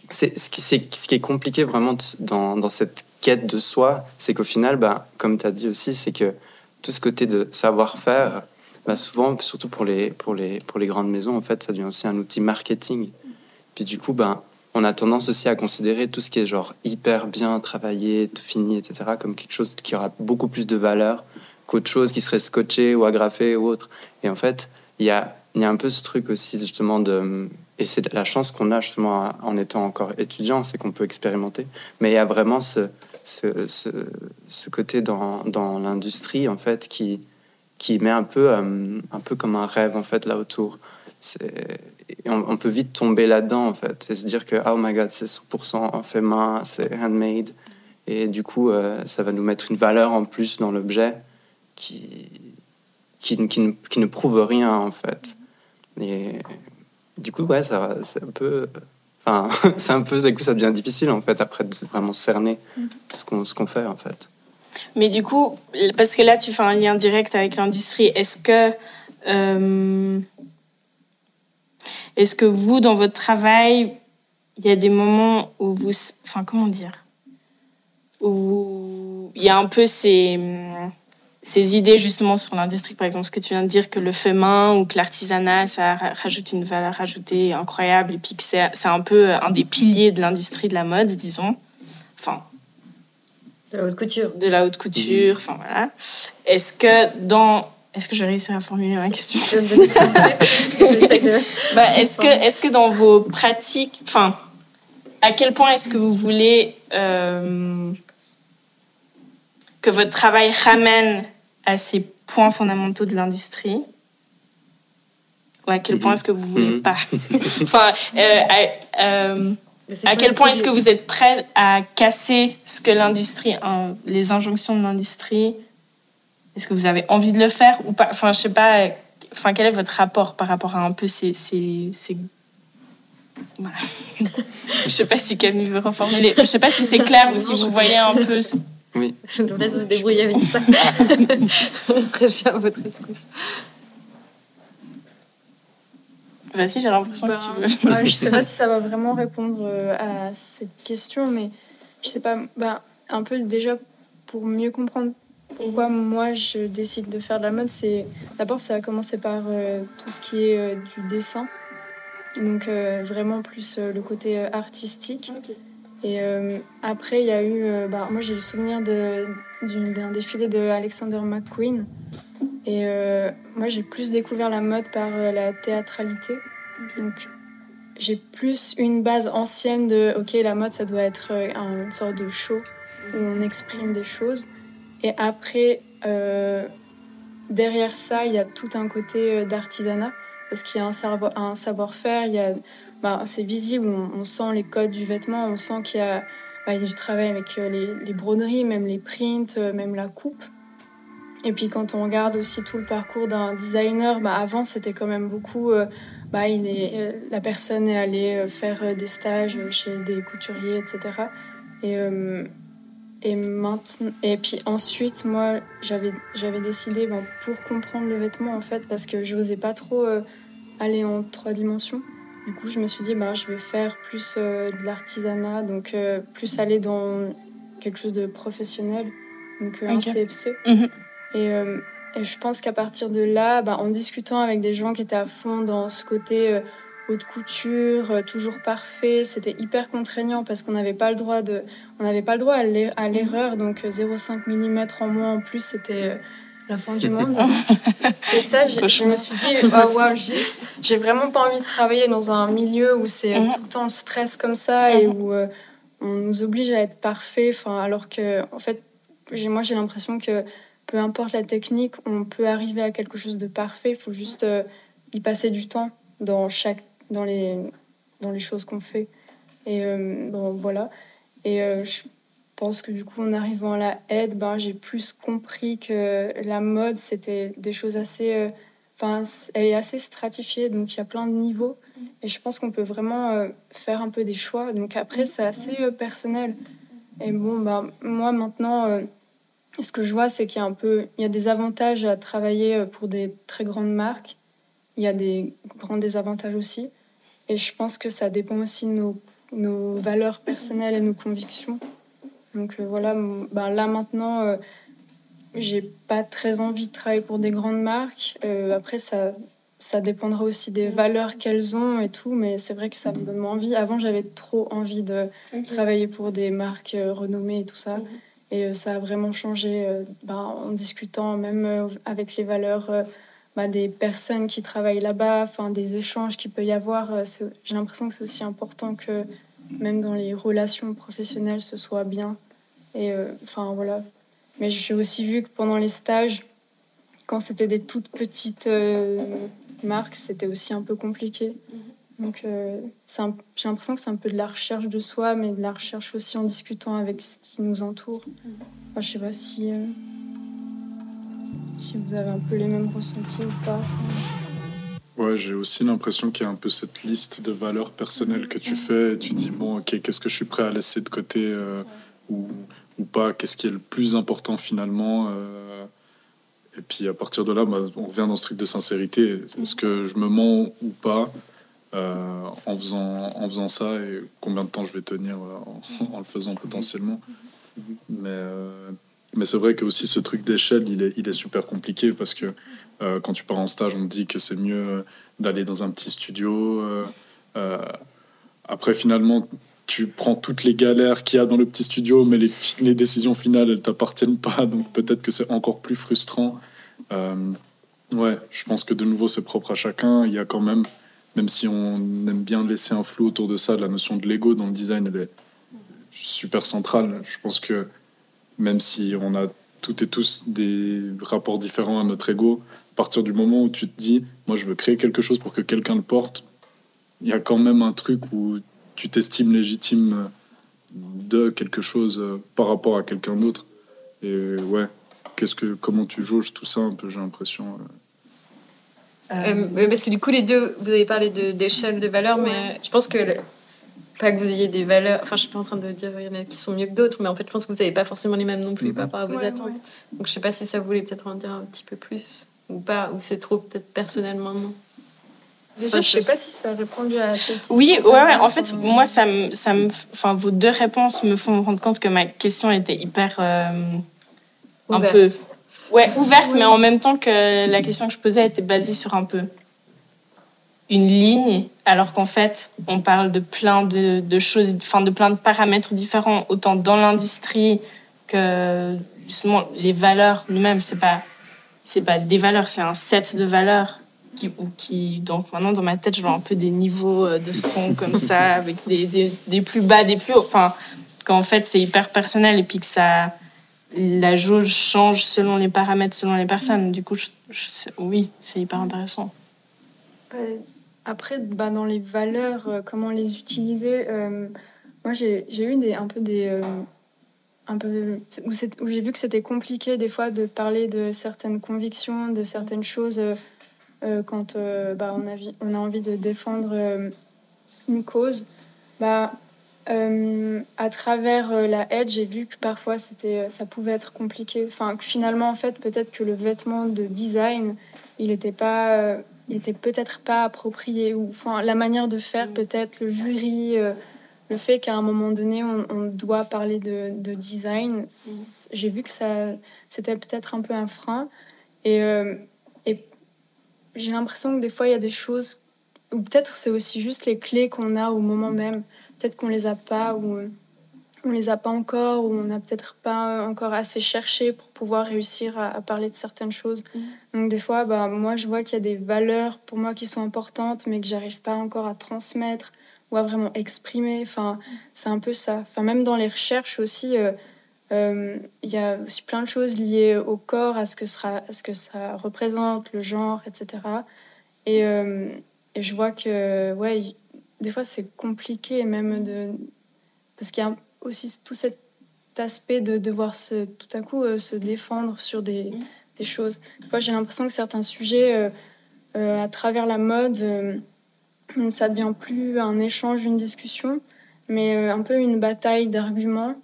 c'est ce qui, c'est, ce qui est compliqué vraiment dans, dans cette quête de soi, c'est qu'au final, bah, comme tu as dit aussi, c'est que tout ce côté de savoir-faire, bah, souvent, surtout pour les, pour, les, pour les grandes maisons, en fait, ça devient aussi un outil marketing. Puis du coup, bah, on a tendance aussi à considérer tout ce qui est genre hyper bien travaillé, tout fini, etc., comme quelque chose qui aura beaucoup plus de valeur qu'autre chose qui serait scotché ou agrafé ou autre. Et en fait, il y a, y a un peu ce truc aussi justement de... Et c'est la chance qu'on a justement en étant encore étudiant, c'est qu'on peut expérimenter. Mais il y a vraiment ce, ce côté dans, dans l'industrie en fait qui, qui met un peu, euh, un peu comme un rêve en fait là autour. On, on peut vite tomber là-dedans en fait et se dire que oh my god c'est 100% fait main, c'est handmade et du coup euh, ça va nous mettre une valeur en plus dans l'objet qui, qui, qui, ne, qui ne prouve rien en fait. Et du coup ouais ça c'est un peu enfin c'est un peu du coup ça devient difficile en fait après de vraiment cerner ce qu'on ce qu'on fait en fait. Mais du coup, parce que là, tu fais un lien direct avec l'industrie, est-ce que, euh, est-ce que vous, dans votre travail, il y a des moments où vous, enfin, comment dire, où il y a un peu ces, ces idées justement sur l'industrie, par exemple, ce que tu viens de dire, que le fait main ou que l'artisanat, ça ra- rajoute une valeur ajoutée incroyable, et puis que c'est c'est un peu un des piliers de l'industrie de la mode, disons. Enfin, De la haute couture. de la haute couture, enfin voilà. Est-ce que dans... Est-ce que je vais réussir à formuler ma question? Je vais me donner J'essaie de. bah, Est-ce que, est que dans vos pratiques, enfin, à quel point est-ce que vous voulez euh, que votre travail ramène à ces points fondamentaux de l'industrie? Ou à quel point est-ce que vous voulez Mhm. pas? Enfin, euh, à- euh, à quel point est-ce que vous êtes prêt à casser ce que l'industrie, les injonctions de l'industrie Est-ce que vous avez envie de le faire ou pas? Enfin, je sais pas. Enfin, quel est votre rapport par rapport à un peu ces, ces, ces... Voilà. je sais pas si Camille veut reformuler. Je sais pas si c'est clair ou si vous voyez un peu. ce- Je vous laisse vous débrouiller avec ça. Après, j'ai à votre rescousse. Vas-y, j'ai l'impression Bah, que tu veux. ouais, je sais pas si ça va vraiment répondre euh, à cette question, mais je sais pas, bah, un peu déjà pour mieux comprendre pourquoi moi je décide de faire de la mode, c'est d'abord ça a commencé par euh, tout ce qui est euh, du dessin, donc euh, vraiment plus le côté artistique. Et après, il y a eu, bah, moi j'ai le souvenir d'un défilé de Alexander McQueen. Et moi j'ai plus découvert la mode par la théâtralité. Donc j'ai plus une base ancienne de, ok, la mode ça doit être un- une sorte de show où on exprime des choses. Et après, euh, derrière ça, il y a tout un côté euh, d'artisanat parce qu'il y a un, un savoir-faire, bah, c'est visible, on, sent les codes du vêtement, on sent qu'il y a, bah, du travail avec euh, les, les broderies, même les prints, même la coupe. Et puis quand on regarde aussi tout le parcours d'un designer, bah, avant c'était quand même beaucoup, bah, il est, la personne est allée faire des stages chez des couturiers, etc. Et, et, maintenant, et puis ensuite, moi, j'avais j'avais décidé ben, pour comprendre le vêtement, en fait, parce que je n'osais pas trop euh, aller en trois dimensions. Du coup, je me suis dit, ben, je vais faire plus euh, de l'artisanat, donc euh, plus aller dans quelque chose de professionnel, donc un. CFC. Mhm. Et, et je pense qu'à partir de là, bah, en discutant avec des gens qui étaient à fond dans ce côté haute couture, toujours parfait, c'était hyper contraignant parce qu'on n'avait pas le droit de, on n'avait pas le droit à l'erreur, donc 0,5 mm en moins en plus, c'était la fin du monde. et ça, je me suis dit, oh, j'ai vraiment pas envie de travailler dans un milieu où c'est mhm. tout le temps le stress comme ça et mhm. où euh, on nous oblige à être parfait. Enfin, alors que, en fait, moi, j'ai l'impression que peu importe la technique, on peut arriver à quelque chose de parfait. Il faut juste euh, y passer du temps dans chaque, dans les, dans les choses qu'on fait. Et euh, bon, voilà. Et je pense que du coup, en arrivant à la aide, ben, j'ai plus compris que la mode, c'était des choses assez. Euh, enfin, elle est assez stratifiée, donc il y a plein de niveaux. Et je pense qu'on peut vraiment euh, faire un peu des choix. Donc après, c'est assez euh, personnel. Et bon, ben, moi maintenant, ce que je vois, c'est qu'il y a un peu. Il y a des avantages à travailler pour des très grandes marques. Il y a des grands désavantages aussi. Et je pense que ça dépend aussi de nos, nos valeurs personnelles et nos convictions. Donc euh, voilà, ben là maintenant, euh, j'ai pas très envie de travailler pour des grandes marques. Euh, après, ça, ça dépendra aussi des valeurs qu'elles ont et tout, mais c'est vrai que ça me donne envie. Avant, j'avais trop envie de travailler pour des marques renommées et tout ça. Mhm. Et ça a vraiment changé ben, en discutant même avec les valeurs ben, des personnes qui travaillent là-bas, enfin des échanges qu'il peut y avoir. J'ai l'impression que c'est aussi important que même dans les relations professionnelles, ce soit bien. Et euh, enfin voilà. Mais j'ai aussi vu que pendant les stages, quand c'était des toutes petites euh, marques, c'était aussi un peu compliqué. Donc euh, j'ai l'impression que c'est un peu de la recherche de soi, mais de la recherche aussi en discutant avec ce qui nous entoure. Enfin, je sais pas si, si vous avez un peu les mêmes ressentis ou pas. Ouais, j'ai aussi l'impression qu'il y a un peu cette liste de valeurs personnelles que tu fais et tu dis, bon, ok, qu'est-ce que je suis prêt à laisser de côté euh, ou, ou, pas, qu'est-ce qui est le plus important finalement. Euh, et puis à partir de là, bah, on revient dans ce truc de sincérité. Est-ce que je me mens ou pas euh, en, faisant, en faisant ça et combien de temps je vais tenir en, le faisant potentiellement. Mais, mais c'est vrai que aussi ce truc d'échelle, il est, super compliqué parce que euh, quand tu pars en stage, on te dit que c'est mieux d'aller dans un petit studio. Euh, euh, après, finalement, tu prends toutes les galères qu'il y a dans le petit studio, mais les, les décisions finales, elles t'appartiennent pas. Donc peut-être que c'est encore plus frustrant. ouais, je pense que de nouveau, c'est propre à chacun. Il y a quand même, même si on aime bien laisser un flou autour de ça, la notion de l'ego dans le design, elle est super centrale. Je pense que même si on a toutes et tous des rapports différents à notre ego, à partir du moment où tu te dis, moi je veux créer quelque chose pour que quelqu'un le porte, il y a quand même un truc où tu t'estimes légitime de quelque chose euh, par rapport à quelqu'un d'autre. Et ouais, qu'est-ce que, comment tu jauges tout ça un peu, j'ai l'impression. Euh. Euh, parce que du coup, les deux, vous avez parlé d'échelle de, valeur, mais je pense que pas que vous ayez des valeurs. Enfin, je suis pas en train de dire qu'il y en a qui sont mieux que d'autres, mais en fait, je pense que vous n'avez pas forcément les mêmes non plus par rapport à vos attentes. Donc, je sais pas si ça voulait peut-être en dire un petit peu plus ou pas, ou c'est trop peut-être personnellement non. Déjà, je sais pas si ça a répondu à cette Oui, ouais, ouais. En fait, moi, ça me, ça me, enfin, vos deux réponses me font me rendre compte que ma question était hyper euh, un peu, ouais, ouverte, mais en même temps que la question que je posais était basée sur un peu une ligne, alors qu'en fait, on parle de plein de, choses, enfin de plein de paramètres différents, autant dans l'industrie que justement les valeurs nous-mêmes. C'est pas, c'est pas des valeurs, c'est un set de valeurs qui, qui, donc maintenant dans ma tête, je vois un peu des niveaux euh, de son comme ça, avec des, des, plus bas, des plus hauts. Enfin, qu'en fait, c'est hyper personnel et puis que ça, la jauge change selon les paramètres, selon les personnes. Du coup, oui, c'est hyper intéressant. Après, bah, dans les valeurs, euh, comment les utiliser, euh, moi j'ai eu des, un peu des. Euh, un peu, où, j'ai vu que c'était compliqué des fois de parler de certaines convictions, de certaines choses quand bah, on, a, on a envie de défendre une cause. Bah, à travers la aide, j'ai vu que parfois c'était, ça pouvait être compliqué. Enfin, que finalement, en fait, peut-être que le vêtement de design, il n'était pas était peut-être pas approprié ou enfin la manière de faire mm. peut-être le jury euh, le fait qu'à un moment donné, on, on doit parler de, de design, c- j'ai vu que ça, c'était peut-être un peu un frein. Et, euh, et j'ai l'impression que des fois, il y a des choses, ou peut-être c'est aussi juste les clés qu'on a au moment même. Peut-être qu'on les a pas, ou euh, on les a pas encore, ou on n'a peut-être pas encore assez cherché pour pouvoir réussir à, à parler de certaines choses. Donc des fois, bah, moi, je vois qu'il y a des valeurs pour moi qui sont importantes, mais que j'arrive pas encore à transmettre ou à vraiment exprimer. Enfin, c'est un peu ça. Enfin, même dans les recherches aussi, euh, euh, il y a aussi plein de choses liées au corps, à ce que, sera, à ce que ça représente, le genre, etc. Et, euh, et je vois que, ouais, des fois, c'est compliqué même de... Parce qu'il y a aussi tout cet aspect de devoir se, tout à coup euh, se défendre sur des, des choses. Des fois, j'ai l'impression que certains sujets, euh, euh, à travers la mode, ça devient plus un échange, une discussion, mais un peu une bataille d'arguments.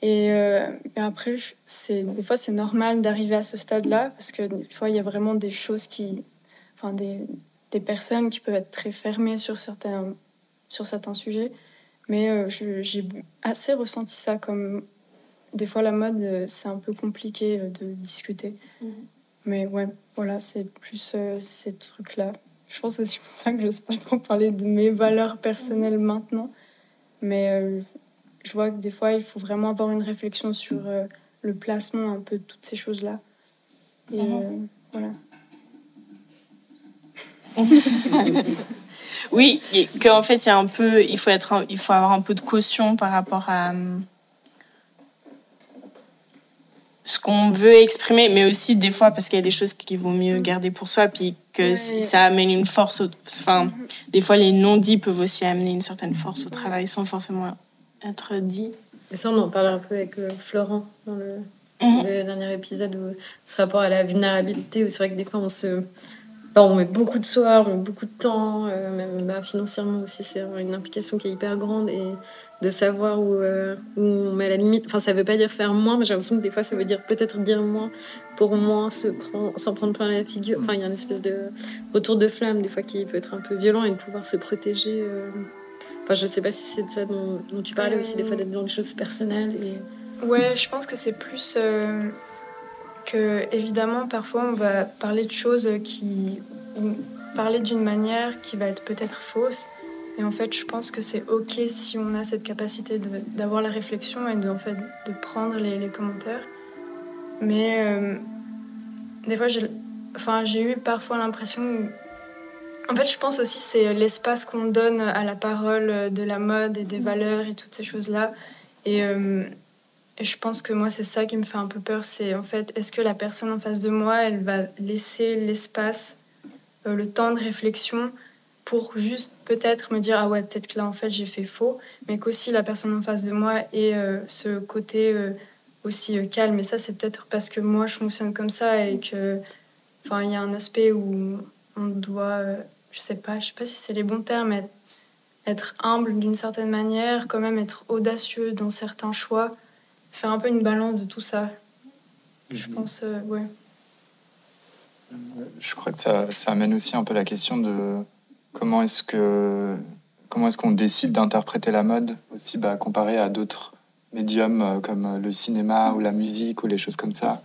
Et, et après, je- c'est, des fois, c'est normal d'arriver à ce stade-là, parce que des fois, il y a vraiment des choses qui. Enfin, des, des personnes qui peuvent être très fermées sur certains, sur certains sujets. Mais euh, j'ai assez ressenti ça comme. Des fois, la mode, euh, c'est un peu compliqué euh, de discuter. Mais ouais, voilà, c'est plus euh, ces trucs-là. Je pense aussi pour ça que je n'ose pas trop parler de mes valeurs personnelles maintenant. Mais euh, je vois que des fois, il faut vraiment avoir une réflexion sur euh, le placement un peu de toutes ces choses-là. Et Mhm. euh, voilà. Oui, qu'en fait, il y a un peu, il faut être, il faut avoir un peu de caution par rapport à hum, ce qu'on veut exprimer, mais aussi des fois parce qu'il y a des choses qu'il vaut mieux garder pour soi, puis que Ouais. ça amène une force. au- Enfin, des fois, les non-dits peuvent aussi amener une certaine force au travail sans forcément être dit. Et ça, on en parlait un peu avec euh, Florent dans le, Mhm. le dernier épisode, où, ce rapport à la vulnérabilité, où c'est vrai que des fois, on se. On met beaucoup de soi, on met beaucoup de temps, euh, même bah, financièrement aussi, c'est une implication qui est hyper grande. Et de savoir où, euh, où on met la limite. Enfin, ça veut pas dire faire moins, mais j'ai l'impression que des fois, ça veut dire peut-être dire moins pour moins se prendre, s'en prendre plein la figure. Enfin, il y a une espèce de retour de flamme, des fois, qui peut être un peu violent et de pouvoir se protéger. euh. Enfin, je sais pas si c'est de ça dont, dont tu parlais aussi, des fois, d'être dans des choses personnelles. Et... Ouais, je pense que c'est plus que, évidemment, parfois on va parler de choses qui. ou parler d'une manière qui va être peut-être fausse. Et en fait, je pense que c'est ok si on a cette capacité d'avoir la réflexion et de, en fait, de prendre les, les commentaires. Mais euh, des fois, j'ai enfin, j'ai eu parfois l'impression. En fait, je pense aussi c'est l'espace qu'on donne à la parole de la mode et des valeurs et toutes ces choses-là. Et, euh, et je pense que moi, c'est ça qui me fait un peu peur. C'est en fait, est-ce que la personne en face de moi, elle va laisser l'espace, euh, le temps de réflexion pour juste peut-être me dire ah ouais peut-être que là en fait j'ai fait faux, mais qu'aussi la personne en face de moi ait euh, ce côté euh, aussi calme. Et ça c'est peut-être parce que moi je fonctionne comme ça et que enfin il y a un aspect où on doit, je sais pas, je sais pas si c'est les bons termes, être humble d'une certaine manière, quand même être audacieux dans certains choix, faire un peu une balance de tout ça. Je pense, euh, ouais. Je crois que ça, ça amène aussi un peu la question de comment est-ce que comment est-ce qu'on décide d'interpréter la mode aussi bah, comparé à d'autres médiums euh, comme euh, le cinéma ou la musique ou les choses comme ça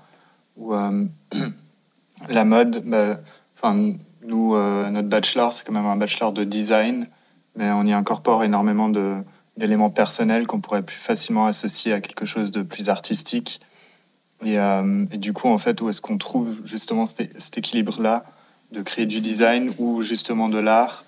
où euh, la mode bah, enfin nous euh, notre bachelor c'est quand même un bachelor de design mais on y incorpore énormément de d'éléments personnels qu'on pourrait plus facilement associer à quelque chose de plus artistique et, euh, du coup, en fait, où est-ce qu'on trouve justement cet, équilibre-là de créer du design ou justement de l'art?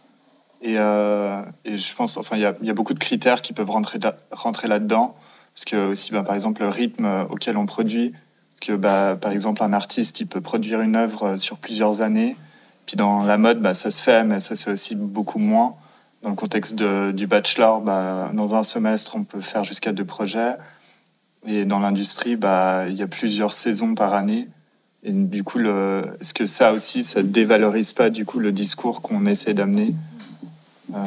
Et, euh, je pense, enfin, il y a, beaucoup de critères qui peuvent rentrer, rentrer là-dedans. Parce que aussi, bah, par exemple, le rythme euh, auquel on produit. Parce que, bah, par exemple, un artiste, il peut produire une œuvre sur plusieurs années. Puis dans la mode, bah, ça se fait, mais ça se fait aussi beaucoup moins. Dans le contexte du bachelor, bah, dans un semestre, on peut faire jusqu'à deux projets. Et dans l'industrie, bah, il y a plusieurs saisons par année. Et du coup, le... est-ce que ça aussi, ça dévalorise pas du coup le discours qu'on essaie d'amener? Euh,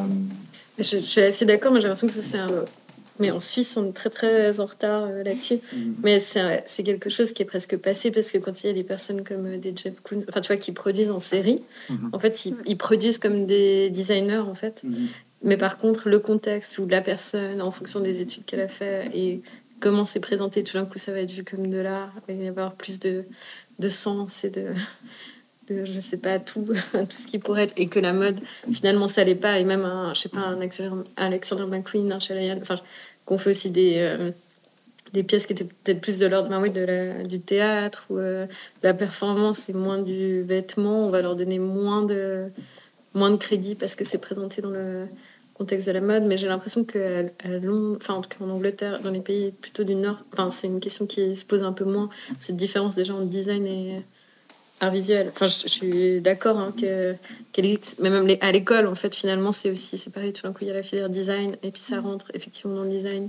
Je, je suis assez d'accord, mais j'ai l'impression que c'est un. Mais en Suisse, on est très très en retard euh, là-dessus. Mais c'est quelque chose qui est presque passé parce que quand il y a des personnes comme euh, des Jeff Koons, enfin tu vois, qui produisent en série, Mhm. en fait, ils, ils produisent comme des designers en fait. Mhm. mais par contre, le contexte ou la personne, en fonction des études qu'elle a fait et comment c'est présenté, tout d'un coup, ça va être vu comme de l'art. Il va y avoir plus de, de sens et de, de, je sais pas, tout, tout ce qui pourrait être. Et que la mode, finalement, ça l'est pas. Et même, un, je sais pas, un Alexander, McQueen, un Chalayan, enfin, qu'on fait aussi des. euh, des pièces qui étaient peut-être plus de l'ordre ben oui, de la, du théâtre ou euh, de la performance et moins du vêtement, on va leur donner moins de, moins de crédit parce que c'est présenté dans le contexte de la mode. Mais j'ai l'impression que enfin en tout cas en Angleterre, dans les pays plutôt du Nord, enfin c'est une question qui se pose un peu moins, cette différence déjà entre design et art visuel. Enfin, je, je suis d'accord hein, que qu'elle existe, mais même les- à l'école, en fait, finalement, c'est aussi, c'est pareil. Tout d'un coup, il y a la filière design et puis ça rentre effectivement dans le design.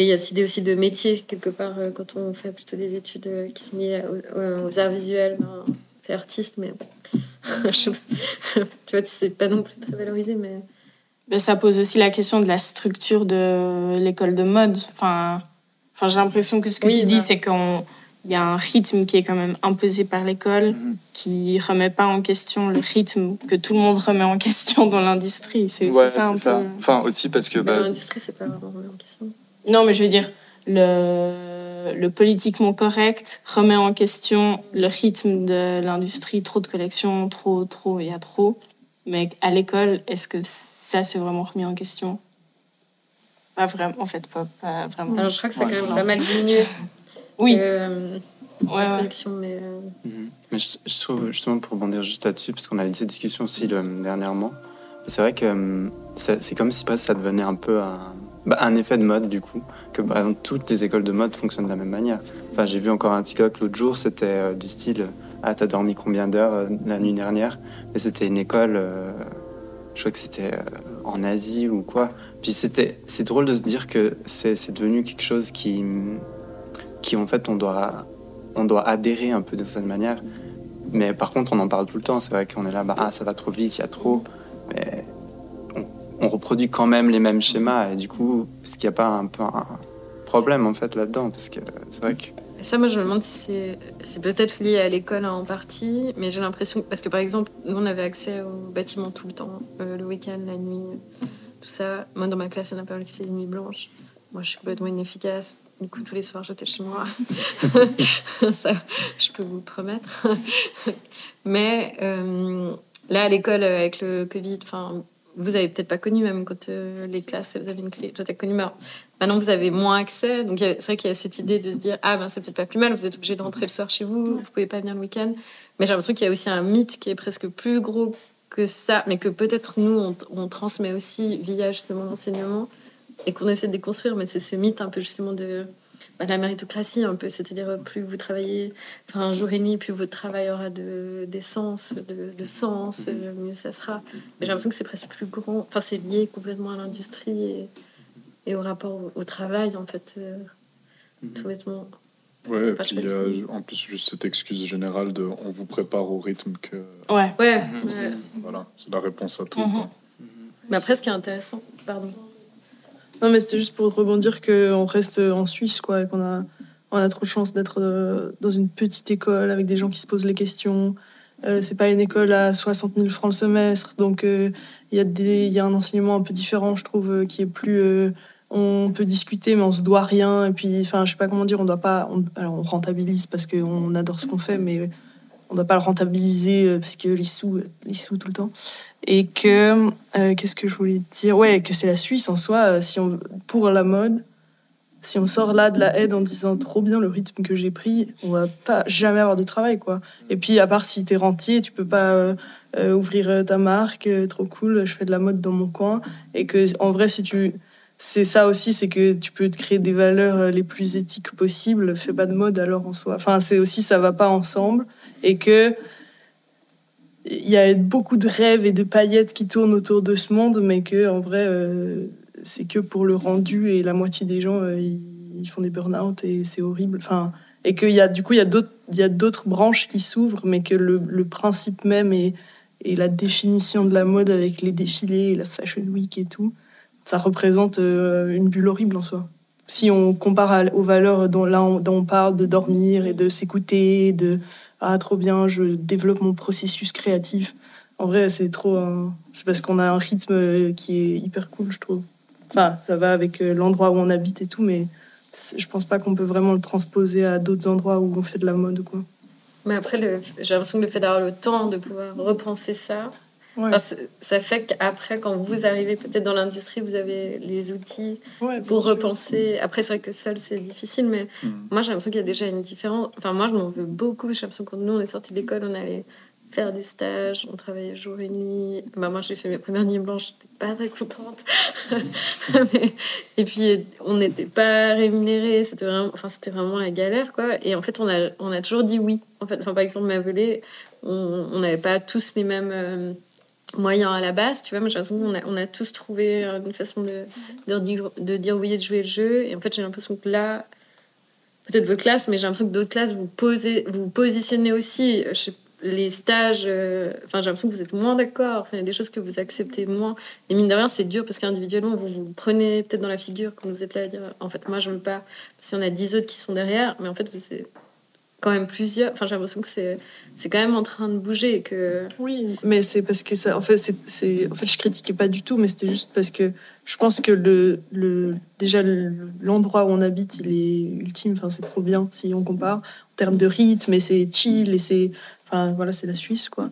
Et il y a cette idée aussi de métier, quelque part, euh, quand on fait plutôt des études euh, qui sont liées aux, aux arts visuels. ben, c'est artiste, mais tu vois, c'est pas non plus très valorisé, mais Mais ça pose aussi la question de la structure de l'école de mode. Enfin, enfin j'ai l'impression que ce que Oui, tu dis, bah. c'est qu'il y a un rythme qui est quand même imposé par l'école, Mhm. qui remet pas en question le rythme que tout le monde remet en question dans l'industrie. C'est Ouais, ça un ça. peu. Enfin, aussi parce que. Bah, l'industrie, c'est pas vraiment remis en question. Non, mais je veux dire, le, le politiquement correct remet en question le rythme de l'industrie. Trop de collections, trop, trop, il y a trop. Mais à l'école, est-ce que ça, c'est vraiment remis en question? Pas vraiment, en fait, pas, pas vraiment. Alors, je crois que c'est Ouais. quand même pas mal diminué. oui, euh, ouais, la ouais. production, mais euh, Mhm. Mais je, je trouve, justement, pour rebondir juste là-dessus, parce qu'on a eu cette discussion aussi le- dernièrement, c'est vrai que hum, c'est comme si presque ça devenait un peu un, bah, un effet de mode, du coup, que par exemple, toutes les écoles de mode fonctionnent de la même manière. Enfin, j'ai vu encore un TikTok l'autre jour, c'était euh, du style Ah, t'as dormi combien d'heures euh, la nuit dernière? Et c'était une école, euh, je crois que c'était euh, en Asie ou quoi. Puis c'était, c'est drôle de se dire que c'est devenu quelque chose qui, qui en fait, on doit, on doit adhérer un peu de cette manière. Mais par contre, on en parle tout le temps. C'est vrai qu'on est là, bah, ah, ça va trop vite, il y a trop. Mais on, reproduit quand même les mêmes schémas. Et du coup, est-ce qu'il n'y a pas un peu un problème en fait là-dedans? Parce que c'est vrai que. Ça, moi, je me demande si c'est, peut-être lié à l'école en partie, mais j'ai l'impression parce que par exemple, nous, on avait accès au bâtiment tout le temps, euh, le week-end, la nuit, tout ça. Moi, dans ma classe, il y en a pas mal qui faisaient des nuits blanches. Moi, je suis complètement inefficace. Du coup, tous les soirs, j'étais chez moi. ça, je peux vous le promettre. mais euh, là, à l'école, avec le Covid, enfin, vous avez peut-être pas connu même quand euh, les classes, elles avaient une clé. Toi, t'as connu, mais Maintenant, vous avez moins accès. Donc, c'est vrai qu'il y a cette idée de se dire Ah, ben, c'est peut-être pas plus mal, vous êtes obligé de rentrer le soir chez vous, vous pouvez pas venir le week-end. Mais j'ai l'impression qu'il y a aussi un mythe qui est presque plus gros que ça, mais que peut-être nous, on, on transmet aussi via justement l'enseignement et qu'on essaie de déconstruire. Mais c'est ce mythe un peu justement de bah, la méritocratie, un peu. C'est-à-dire, plus vous travaillez enfin, un jour et nuit, plus votre travail aura de, d'essence, de, de sens, euh, mieux ça sera. Mais j'ai l'impression que c'est presque plus grand. Enfin, c'est lié complètement à l'industrie et, et au rapport au, au travail, en fait, euh, tout bêtement. Ouais, et Enfin, puis euh, si- en plus, juste cette excuse générale de on vous prépare au rythme que. Ouais. Ouais, Mhm. ouais. Voilà, c'est la réponse à tout. Mhm. Mais après, ce qui est intéressant, pardon. Non, mais c'était juste pour rebondir qu'on reste en Suisse, quoi, et qu'on a, on a trop de chance d'être euh, dans une petite école avec des gens qui se posent les questions. Euh, c'est pas une école à 60 000 francs le semestre, donc euh, il y, a y a un enseignement un peu différent, je trouve, euh, qui est plus. on peut discuter, mais on se doit rien. Et puis, enfin, je sais pas comment dire, on doit pas. Alors, on rentabilise parce qu'on adore ce qu'on fait, mais on doit pas le rentabiliser euh, parce que les sous, les sous tout le temps. Et que, euh, qu'est-ce que je voulais dire? Ouais, que c'est la Suisse en soi, euh, si on, pour la mode, si on sort là de la aide en disant trop bien le rythme que j'ai pris, on va pas jamais avoir de travail, quoi. Et puis, à part si t'es rentier, tu peux pas euh, euh, ouvrir euh, ta marque, euh, trop cool, je fais de la mode dans mon coin. Et que, en vrai, si tu. C'est ça aussi, c'est que tu peux te créer des valeurs euh, les plus éthiques possibles. Fais pas de mode alors en soi. Enfin, c'est aussi, ça va pas ensemble. Et que il y a beaucoup de rêves et de paillettes qui tournent autour de ce monde, mais que en vrai, euh, c'est que pour le rendu et la moitié des gens, euh, ils, font des burn-out et c'est horrible. Enfin, et qu'il y a du coup, il y a d'autres, branches qui s'ouvrent, mais que le, principe même et, la définition de la mode avec les défilés, la fashion week et tout, ça représente euh, une bulle horrible en soi. Si on compare aux valeurs dont on parle de dormir et de s'écouter, de ah trop bien, je développe mon processus créatif. En vrai, c'est trop. un- C'est parce qu'on a un rythme qui est hyper cool, je trouve. Enfin, ça va avec euh, l'endroit où on habite et tout, mais je pense pas qu'on peut vraiment le transposer à d'autres endroits où on fait de la mode ou quoi. Mais après, j'ai l'impression que le fait d'avoir le temps de pouvoir repenser ça, Ouais. enfin, c'est- ça fait qu'après, quand vous arrivez peut-être dans l'industrie, vous avez les outils Ouais, pour sûr. repenser. Après, c'est vrai que seul, c'est difficile, mais Mm. moi, j'ai l'impression qu'il y a déjà une différence. Enfin, moi, je m'en veux beaucoup. J'ai l'impression que nous, on est sortis de l'école, on allait faire des stages, on travaillait jour et nuit. Bah, moi, j'ai fait mes premières nuits blanches, j'étais pas très contente. Mais- Et puis, on n'était pas rémunérés, c'était vraiment, enfin, c'était vraiment la galère, quoi. Et en fait, on a, on a toujours dit oui. En fait, enfin, par exemple, ma volée, on on n'avait pas tous les mêmes. euh, moyens à la base, tu vois, moi j'ai l'impression qu'on a, on a tous trouvé euh, une façon de, dire, de dire oui de jouer le jeu. Et en fait, j'ai l'impression que là, peut-être votre classe, mais j'ai l'impression que d'autres classes, vous, posez, vous positionnez aussi. euh, les stages, euh, enfin, j'ai l'impression que vous êtes moins d'accord. Enfin, il y a des choses que vous acceptez moins. Et mine de rien, c'est dur parce qu'individuellement, vous vous prenez peut-être dans la figure quand vous êtes là à dire en fait, moi, je veux pas. Si on a 10 autres qui sont derrière, mais en fait, vous quand même plusieurs. Enfin, j'ai l'impression que c'est, c'est quand même en train de bouger que. Oui, mais c'est parce que ça. En fait, c'est, en fait, je critiquais pas du tout, mais c'était juste parce que je pense que le, le déjà le- l'endroit où on habite, il est ultime. Enfin, c'est trop bien si on compare en termes de rythme et c'est chill et c'est. Enfin, voilà, c'est la Suisse, quoi.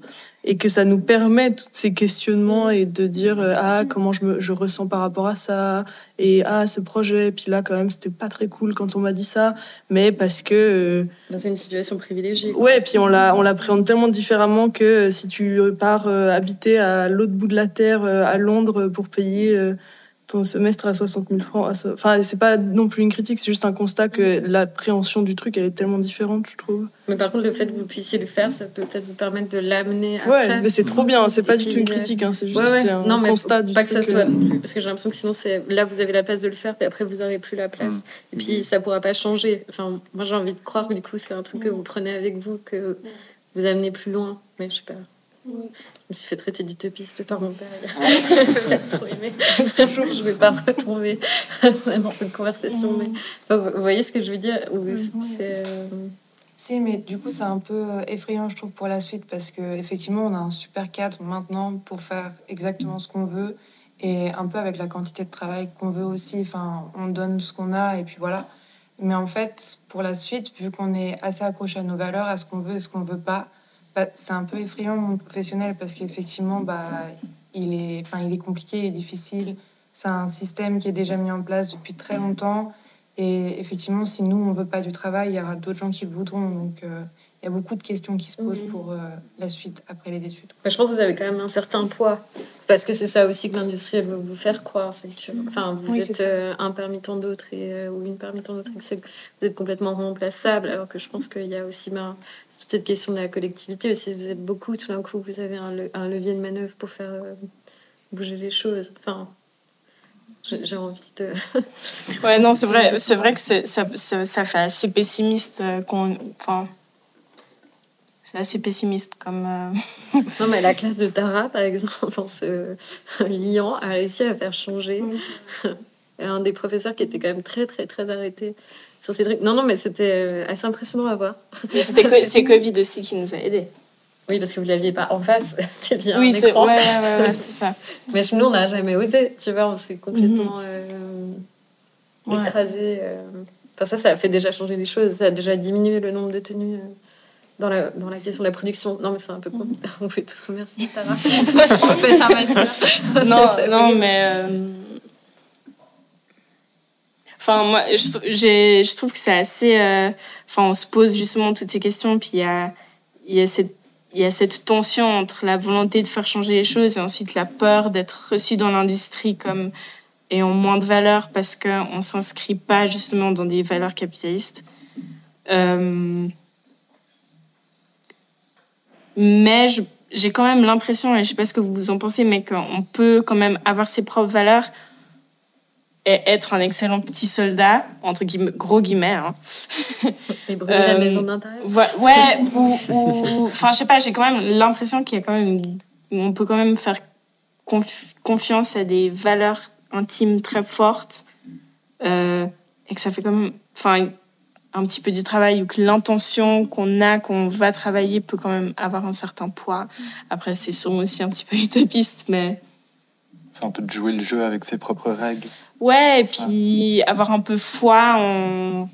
Et que ça nous permet tous ces questionnements et de dire euh, ah comment je me je ressens par rapport à ça et ah ce projet. Puis là, quand même, c'était pas très cool quand on m'a dit ça, mais parce que euh, ben, c'est une situation privilégiée. Ouais, puis on la, on l'appréhende tellement différemment que euh, si tu pars euh, habiter à l'autre bout de la terre, euh, à Londres, pour payer euh, ton semestre à 60 000 francs, so- enfin, c'est pas non plus une critique, c'est juste un constat que l'appréhension du truc, elle est tellement différente, je trouve. Mais par contre, le fait que vous puissiez le faire, ça peut peut-être vous permettre de l'amener Ouais, après. mais c'est trop bien, c'est pas du tout une critique, hein, c'est juste Ouais, ouais. un non, mais constat du pas que ça truc. soit euh, non plus, parce que j'ai l'impression que sinon, c'est là, vous avez la place de le faire, puis après, vous n'aurez plus la place. Et puis, ça pourra pas changer. Enfin, moi, j'ai envie de croire que du coup, c'est un truc que vous prenez avec vous, que vous amenez plus loin. Mais je sais pas. Je me suis fait traiter d'utopiste par mon père. Je l'ai trop aimé. Toujours, je vais pas retomber dans cette conversation. Mais... Enfin, vous voyez ce que je veux dire? Ou c'est, euh, Si, mais du coup, c'est un peu euh, effrayant, je trouve, pour la suite, parce que effectivement, on a un super cadre maintenant pour faire exactement ce qu'on veut, et un peu avec la quantité de travail qu'on veut aussi. Enfin, on donne ce qu'on a, et puis voilà. Mais en fait, pour la suite, vu qu'on est assez accroché à nos valeurs, à ce qu'on veut et ce qu'on veut pas, bah, c'est un peu effrayant monde professionnel, parce qu'effectivement, bah, il est, enfin, il est compliqué, il est difficile. C'est un système qui est déjà mis en place depuis très longtemps. Et effectivement, si nous, on veut pas du travail, il y aura d'autres gens qui le voudront. Donc, euh, il y a beaucoup de questions qui se posent Mhm. pour euh, la suite après les études. Mais je pense que vous avez quand même un certain poids. Parce que c'est ça aussi que l'industrie veut vous faire croire. C'est que enfin, vous Oui, êtes euh, un parmi tant d'autres et, ou une parmi tant d'autres. et que vous êtes complètement remplaçable. Alors que je pense qu'il y a aussi ben, cette question de la collectivité. Si vous êtes beaucoup, tout d'un coup, vous avez un, le- un levier de manœuvre pour faire euh, bouger les choses. Enfin, j'ai envie de. Ouais, non, c'est vrai, c'est vrai que c'est- ça, ça, ça fait assez pessimiste. euh, qu'on, enfin, c'est assez pessimiste comme. euh, Non, mais la classe de Tara, par exemple, en se liant, a réussi à faire changer un des professeurs qui était quand même très, très, très arrêté sur ces trucs. Non, non, mais c'était euh, assez impressionnant à voir. C'était que- c'est Covid aussi qui nous a aidés. Oui, parce que vous l'aviez pas en face, c'est bien Oui, un c'est écran. ouais, ouais, ouais, ouais, c'est ça. Mais nous, on n'a jamais osé, tu vois, on s'est complètement euh, Ouais. écrasé. euh. Enfin, ça, ça a fait déjà changer les choses, ça a déjà diminué le nombre de tenues. euh, Dans la, dans la question de la production. Non, mais c'est un peu con. On peut tous remercier Tara. On fait un master. non, non, mais. euh, Enfin, moi, je, trouve que c'est assez. euh, Enfin, on se pose justement toutes ces questions, puis il y a, cette, tension entre la volonté de faire changer les choses et ensuite la peur d'être reçu dans l'industrie comme ayant moins de valeur parce qu'on ne s'inscrit pas justement dans des valeurs capitalistes. Euh, mais j'ai quand même l'impression, et je sais pas ce que vous en pensez, mais qu'on peut quand même avoir ses propres valeurs et être un excellent petit soldat, entre guillemets, gros guillemets. hein. Et brûler la Euh, maison d'intérieur. Ouais, ou, enfin, je sais pas, j'ai quand même l'impression qu'il y a quand même, on peut quand même faire conf- confiance à des valeurs intimes très fortes, euh, et que ça fait quand même, enfin, un petit peu du travail ou que l'intention qu'on a, qu'on va travailler, peut quand même avoir un certain poids. Après, c'est sûrement aussi un petit peu utopiste, mais. C'est un peu de jouer le jeu avec ses propres règles. Ouais, et puis avoir un peu foi en,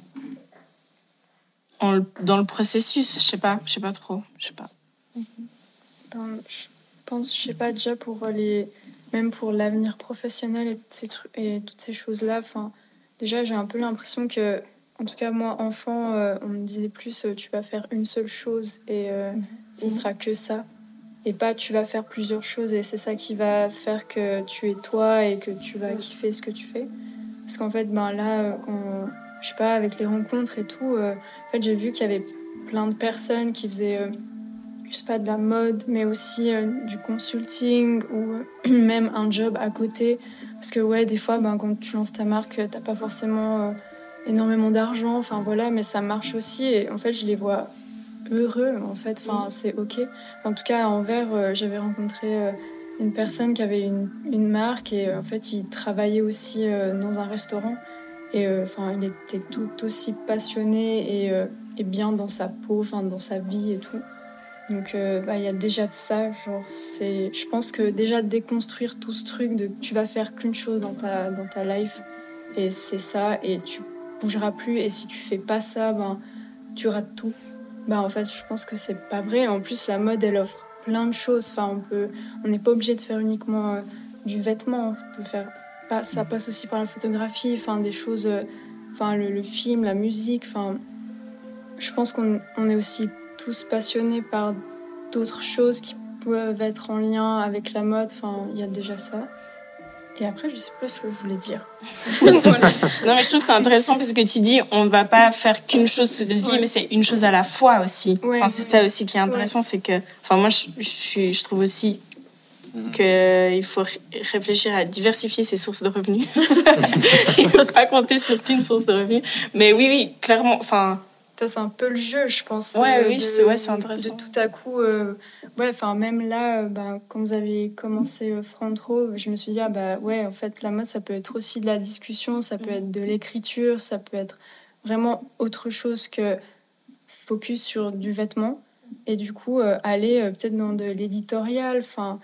en, dans le processus. Je sais pas, je sais pas trop. Je sais pas. Ben, je pense, je sais pas, déjà pour les. Même pour l'avenir professionnel et, ces trucs, et toutes ces choses-là, enfin, déjà j'ai un peu l'impression que en tout cas, moi, enfant, euh, on me disait plus euh, tu vas faire une seule chose et euh, ce sera que ça. Et pas tu vas faire plusieurs choses et c'est ça qui va faire que tu es toi et que tu vas kiffer ce que tu fais. Parce qu'en fait, ben là, quand, je sais pas, avec les rencontres et tout, en fait, j'ai vu qu'il y avait plein de personnes qui faisaient, je sais pas, de la mode, mais aussi du consulting ou même un job à côté. Parce que, ouais, des fois, ben, quand tu lances ta marque, t'as pas forcément énormément d'argent, enfin voilà, mais ça marche aussi. Et en fait, je les vois heureux, en fait, enfin c'est ok. En tout cas, à Anvers, euh, j'avais rencontré euh, une personne qui avait une, une marque et euh, en fait, il travaillait aussi dans un restaurant. Et enfin, il était tout aussi passionné et, et bien dans sa peau, enfin dans sa vie et tout. Donc bah, il y a déjà de ça, genre c'est, je pense que déjà déconstruire tout ce truc de tu vas faire qu'une chose dans ta dans ta life et c'est ça et tu bougera plus. Et si tu fais pas ça, ben, tu rates tout. Ben, en fait, je pense que c'est pas vrai. En plus, la mode, elle offre plein de choses. Enfin, on peut, on n'est pas obligé de faire uniquement euh, du vêtement. On peut faire, ça passe aussi par la photographie, enfin, des choses, euh, le, film, la musique. Enfin, je pense qu'on on est aussi tous passionnés par d'autres choses qui peuvent être en lien avec la mode. Enfin, il y a déjà ça. Et après, je sais plus ce que je voulais dire. Non, mais je trouve que c'est intéressant parce que tu dis on va pas faire qu'une chose toute vie, mais c'est une chose à la fois aussi. enfin, c'est ça aussi qui est intéressant, c'est que, enfin, moi, je, je, je trouve aussi mhm. qu'il faut réfléchir à diversifier ses sources de revenus. Il ne faut pas compter sur qu'une source de revenus. Mais oui, oui, clairement, enfin, c'est un peu le jeu, je pense. Ouais, euh, oui, c'est ouais, intéressant. De tout à coup, euh, ouais, enfin, même là, euh, ben, quand vous avez commencé Front Row, je me suis dit, ah bah ouais, en fait, la mode, ça peut être aussi de la discussion, ça peut être de l'écriture, ça peut être vraiment autre chose que focus sur du vêtement. Et du coup, aller peut-être dans de l'éditorial, enfin,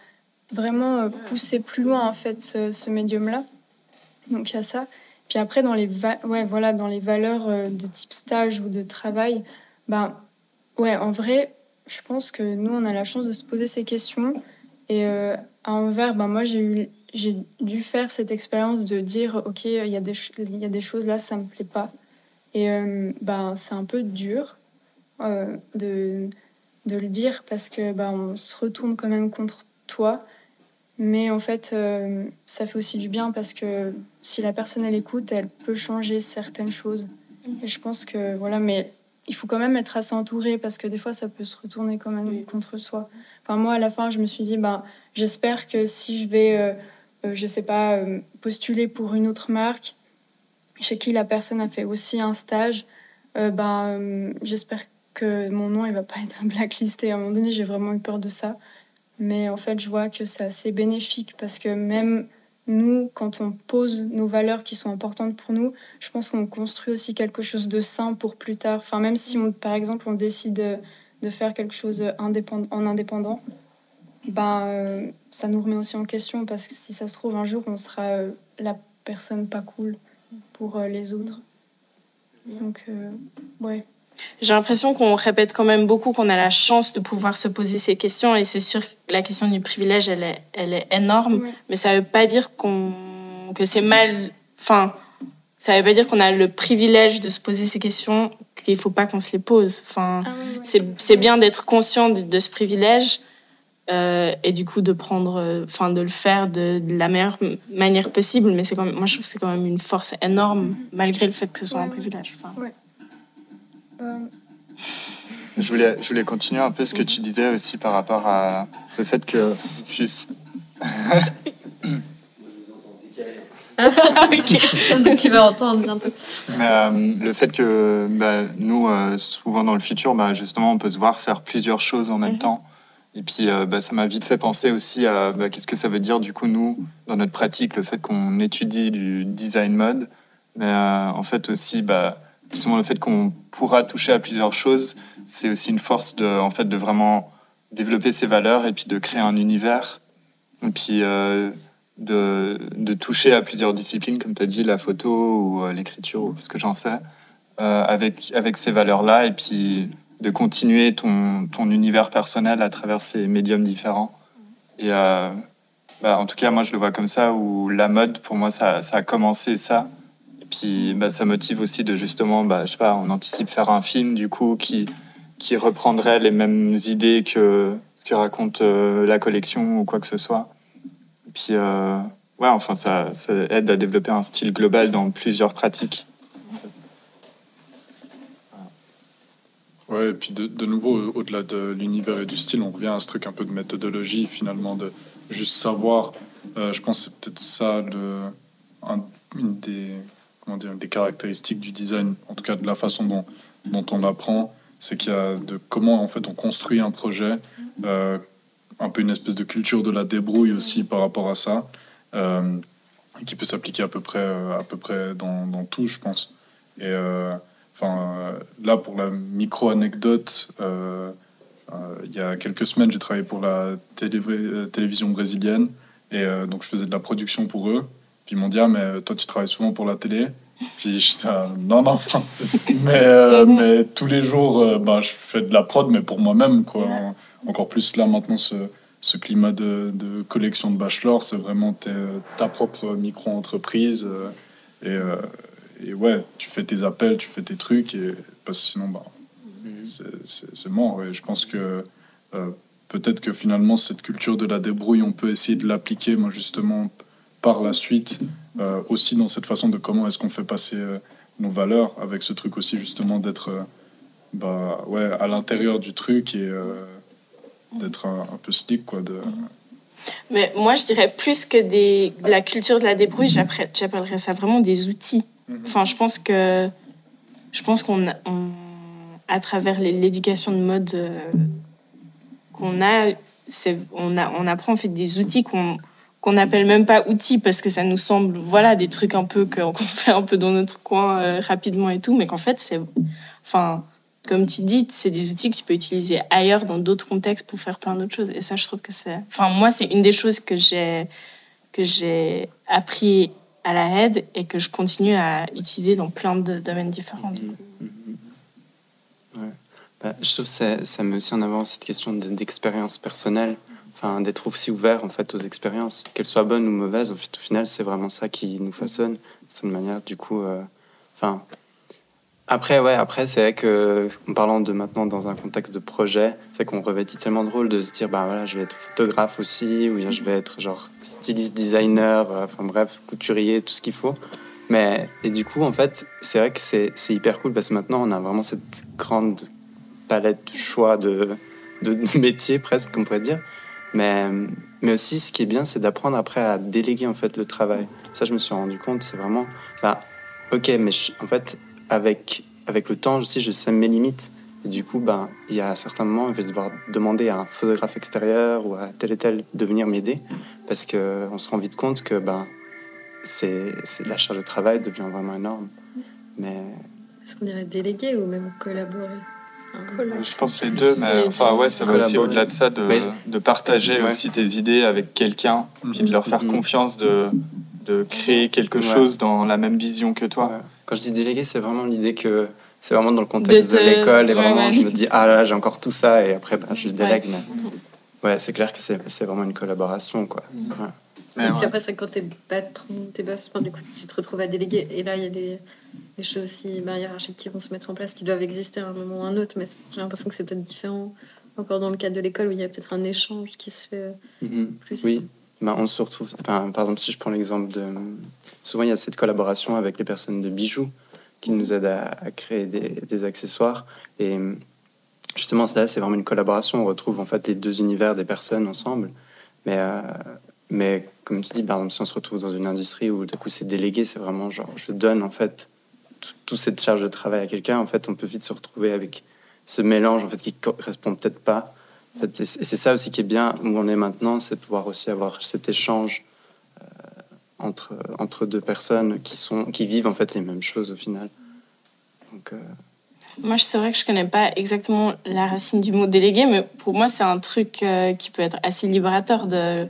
vraiment pousser plus loin, en fait, ce, ce médium-là. Donc, il y a ça. Puis après, dans les, ouais, voilà, dans les valeurs euh, de type stage ou de travail, ben, ouais, en vrai, je pense que nous, on a la chance de se poser ces questions. Et euh, à Anvers, ben, moi, j'ai eu j'ai dû faire cette expérience de dire ok il y a des y a des choses là ça me plaît pas et euh, ben c'est un peu dur de, de le dire parce que ben on se retourne quand même contre toi mais en fait, euh, ça fait aussi du bien parce que si la personne elle écoute, elle peut changer certaines choses. Mhm. Et je pense que voilà, mais il faut quand même être assez entouré parce que des fois ça peut se retourner quand même contre soi. Enfin moi à la fin je me suis dit bah j'espère que si je vais euh, euh, je sais pas postuler pour une autre marque chez qui la personne a fait aussi un stage, ben j'espère que mon nom il va pas être blacklisté. À un moment donné j'ai vraiment eu peur de ça. Mais en fait, je vois que c'est assez bénéfique parce que même nous, quand on pose nos valeurs qui sont importantes pour nous, je pense qu'on construit aussi quelque chose de sain pour plus tard. Enfin, même si, on, par exemple, on décide de faire quelque chose en indépendant, ben, euh, ça nous remet aussi en question parce que si ça se trouve, un jour, on sera euh, la personne pas cool pour euh, les autres. Donc, ouais. J'ai l'impression qu'on répète quand même beaucoup qu'on a la chance de pouvoir se poser ces questions et c'est sûr que la question du privilège, elle est, elle est énorme, mais ça ne veut pas dire qu'on, que c'est mal. Enfin, ça veut pas dire qu'on a le privilège de se poser ces questions, qu'il ne faut pas qu'on se les pose. Enfin, ah c'est bien d'être conscient de, ce privilège euh, et du coup de prendre, enfin, de le faire de, la meilleure manière possible, mais c'est quand même, moi je trouve que c'est quand même une force énorme malgré le fait que ce soit un privilège. Enfin, je voulais, je voulais continuer un peu ce que tu disais aussi par rapport à le fait que puisse. ok, tu vas entendre bientôt. Euh, le fait que bah, nous, euh, souvent dans le futur, bah, justement, on peut se voir faire plusieurs choses en même mhm. temps. Et puis, euh, bah, ça m'a vite fait penser aussi à qu'est-ce que ça veut dire, du coup, nous, dans notre pratique, le fait qu'on étudie du design mode. Mais en fait aussi, bah, justement le fait qu'on pourra toucher à plusieurs choses, c'est aussi une force de, en fait, de vraiment développer ses valeurs et puis de créer un univers. Et puis euh, de, de, toucher à plusieurs disciplines, comme tu as dit, la photo ou euh, l'écriture ou ce que j'en sais, euh, avec, avec ces valeurs-là. Et puis de continuer ton, ton univers personnel à travers ces médiums différents. Et bah, en tout cas, moi, je le vois comme ça, où la mode, pour moi, ça a commencé ça. Puis, bah, ça motive aussi de justement, bah, je sais pas, on anticipe faire un film, du coup, qui, qui reprendrait les mêmes idées que ce que raconte euh, la collection ou quoi que ce soit. Puis, euh, ouais, enfin, ça, aide à développer un style global dans plusieurs pratiques. Ouais, et puis de, nouveau, au-delà de l'univers et du style, on revient à ce truc un peu de méthodologie, finalement, de juste savoir. Euh, je pense que c'est peut-être ça une des, comment dire, des caractéristiques du design, en tout cas de la façon dont, on apprend, c'est qu'il y a de comment en fait on construit un projet, euh, un peu une espèce de culture de la débrouille aussi par rapport à ça, euh, qui peut s'appliquer à peu près, à peu près dans, tout, je pense. Et euh, Enfin, là, pour la micro-anecdote, euh, euh, il y a quelques semaines, j'ai travaillé pour la télé télévision brésilienne. Et donc, je faisais de la production pour eux. Puis ils m'ont dit, ah, mais toi, tu travailles souvent pour la télé. Puis j'étais, non, non, mais, mais tous les jours, bah, je fais de la prod, mais pour moi-même, quoi. Encore plus là, maintenant, ce, ce climat de, de, collection de bachelor, c'est vraiment ta propre micro-entreprise. et, et ouais, tu fais tes appels, tu fais tes trucs, et, parce que sinon, bah, mhm. c'est mort. Et je pense que euh, peut-être que finalement, cette culture de la débrouille, on peut essayer de l'appliquer, moi, justement, par la suite, euh, aussi dans cette façon de comment est-ce qu'on fait passer euh, nos valeurs, avec ce truc aussi, justement, d'être bah, ouais, à l'intérieur du truc et d'être un, peu slick, quoi. De, mais moi, je dirais plus que des, la culture de la débrouille, j'appellerais ça vraiment des outils. Mhm. Enfin, je pense que je pense qu'on à travers l'éducation de mode euh, qu'on a, on a, on apprend en fait des outils qu'on qu'on n'appelle même pas outils parce que ça nous semble voilà des trucs un peu qu'on fait un peu dans notre coin euh, rapidement et tout, mais qu'en fait c'est, enfin comme tu dis, c'est des outils que tu peux utiliser ailleurs dans d'autres contextes pour faire plein d'autres choses. Et ça, je trouve que c'est, enfin moi c'est une des choses que j'ai que j'ai appris à la aide et que je continue à utiliser dans plein de domaines différents. Du coup. Mm-hmm. Ouais. Bah, je trouve que ça, met aussi en avant cette question d'expérience personnelle, enfin, d'être aussi ouvert en fait, aux expériences, qu'elles soient bonnes ou mauvaises. Au, final, c'est vraiment ça qui nous façonne. C'est une manière, du coup, euh, enfin, après, ouais, après, c'est vrai que, en parlant de maintenant dans un contexte de projet, c'est qu'on revêt tellement de rôle de se dire, bah voilà, je vais être photographe aussi, ou je vais être genre styliste, designer, euh, enfin bref, couturier, tout ce qu'il faut. Mais, et du coup, en fait, c'est vrai que c'est hyper cool parce que maintenant, on a vraiment cette grande palette de choix de, de, métiers, presque, on pourrait dire. Mais, mais aussi, ce qui est bien, c'est d'apprendre après à déléguer en fait le travail. Ça, je me suis rendu compte, c'est vraiment, bah, ok, mais en fait, avec, avec le temps aussi, je sais mes limites. Et du coup, ben, il y a certains moments, je vais devoir demander à un photographe extérieur ou à tel et tel de venir m'aider parce qu'on se rend vite compte que ben, c'est, la charge de travail devient vraiment énorme. Mais... Est-ce qu'on dirait déléguer ou même collaborer? Je pense les deux, mais enfin ouais, ça va aussi au-delà de ça, de, de partager aussi tes idées avec quelqu'un, puis de leur faire mm-hmm. confiance, de, de créer quelque chose dans la même vision que toi. Quand je dis délégué, c'est vraiment l'idée que c'est vraiment dans le contexte de, l'école et vraiment je me dis ah là j'ai encore tout ça et après bah, je délègue. Mais... Ouais, c'est clair que c'est vraiment une collaboration quoi. Mm. Parce qu'après, c'est quand t'es patron, t'es boss, du coup, tu te retrouves à déléguer. Et là, il y a des, des choses aussi bah, hiérarchiques qui vont se mettre en place, qui doivent exister à un moment ou à un autre. Mais j'ai l'impression que c'est peut-être différent encore dans le cadre de l'école où il y a peut-être un échange qui se fait mm-hmm. plus. Oui, bah, on se retrouve. par exemple, si je prends l'exemple de. Souvent, il y a cette collaboration avec les personnes de bijoux qui nous aident à, créer des, accessoires. Et justement, là, c'est vraiment une collaboration. On retrouve en fait les deux univers des personnes ensemble. Mais, euh, mais comme tu dis, si on se retrouve dans une industrie où du coup c'est délégué, c'est vraiment genre je donne en fait toute cette charge de travail à quelqu'un. En fait, on peut vite se retrouver avec ce mélange en fait qui correspond peut-être pas et c'est ça aussi qui est bien où on est maintenant, c'est pouvoir aussi avoir cet échange euh, entre, entre deux personnes qui, sont, qui vivent en fait les mêmes choses au final. Donc, euh, Moi, c'est vrai que je connais pas exactement la racine du mot délégué, mais pour moi, c'est un truc euh, qui peut être assez libérateur de.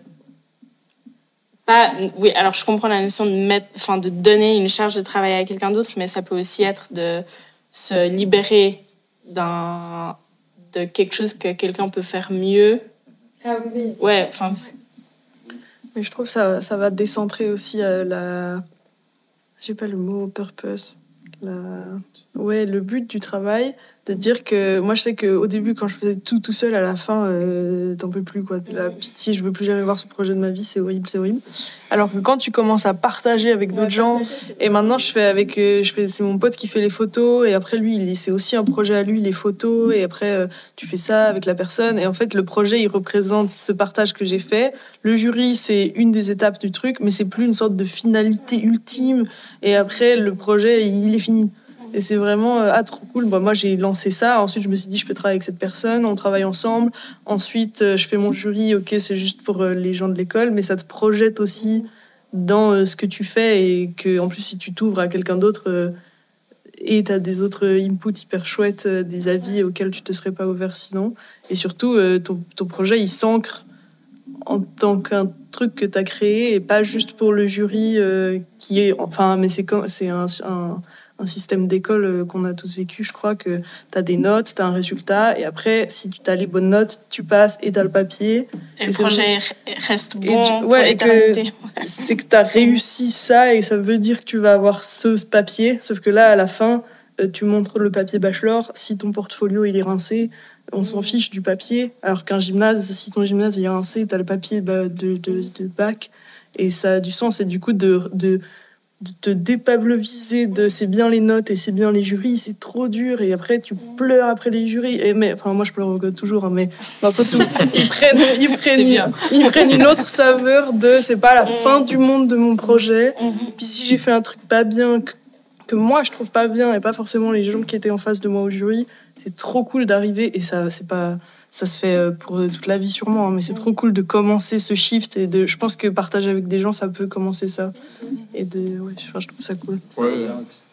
Pas, oui, alors je comprends la notion de mettre, enfin, de donner une charge de travail à quelqu'un d'autre, mais ça peut aussi être de se libérer d'un, de quelque chose que quelqu'un peut faire mieux. Ah oui. Ouais, enfin, Mais je trouve que ça, ça va décentrer aussi euh, la. J'ai pas le mot purpose. La... Ouais, le but du travail, de dire que. Moi, je sais qu'au début, quand je faisais tout tout seul, à la fin, euh, t'en peux plus, quoi. T'es là, pitié, je veux plus jamais voir ce projet de ma vie, c'est horrible, c'est horrible. Alors que quand tu commences à partager avec d'autres gens, et maintenant, je fais avec, euh, je fais, c'est mon pote qui fait les photos, et après lui, c'est aussi un projet à lui, les photos, et après euh, tu fais ça avec la personne, et en fait, le projet, il représente ce partage que j'ai fait. Le jury, c'est une des étapes du truc, mais c'est plus une sorte de finalité ultime, et après, le projet, il est fini. Et c'est vraiment euh, ah trop cool. Bah, moi j'ai lancé ça. Ensuite je me suis dit je peux travailler avec cette personne. On travaille ensemble. Ensuite euh, je fais mon jury. Ok c'est juste pour euh, les gens de l'école, mais ça te projette aussi dans ce que tu fais et que en plus si tu t'ouvres à quelqu'un d'autre et tu as des autres inputs hyper chouettes, des avis auxquels tu te serais pas ouvert sinon. Et surtout ton, ton projet il s'ancre en tant qu'un truc que tu as créé et pas juste pour le jury euh, qui est enfin mais c'est c'est un, un un système d'école euh, qu'on a tous vécu, je crois que tu as des notes, tu as un résultat, et après, si tu as les bonnes notes, tu passes et tu as le papier. et le projet reste Et bon tu- ouais, et que- l'éternité. C'est que tu as réussi ça, et ça veut dire que tu vas avoir ce papier, sauf que là, à la fin, euh, tu montres le papier bachelor, si ton portfolio il est rincé, on s'en fiche du papier, alors qu'un gymnase, si ton gymnase il est rincé, tu as le papier bah, de, de, de bac, et ça a du sens, et du coup, de... de de te dépavloviser de c'est bien les notes et c'est bien les jurys, c'est trop dur et après tu pleures après les jurys. Et mais enfin moi je pleure toujours, hein, mais dans le sens où ils prennent, ils prennent, bien. ils prennent une autre saveur de c'est pas la fin du monde de mon projet. Mhm. Puis si j'ai fait un truc pas bien que, que moi je trouve pas bien et pas forcément les gens qui étaient en face de moi au jury, c'est trop cool d'arriver et ça c'est pas ça se fait euh, pour toute la vie sûrement, hein, mais c'est trop cool de commencer ce shift et de je pense que partager avec des gens ça peut commencer ça et de ouais, je trouve ça cool. Ouais.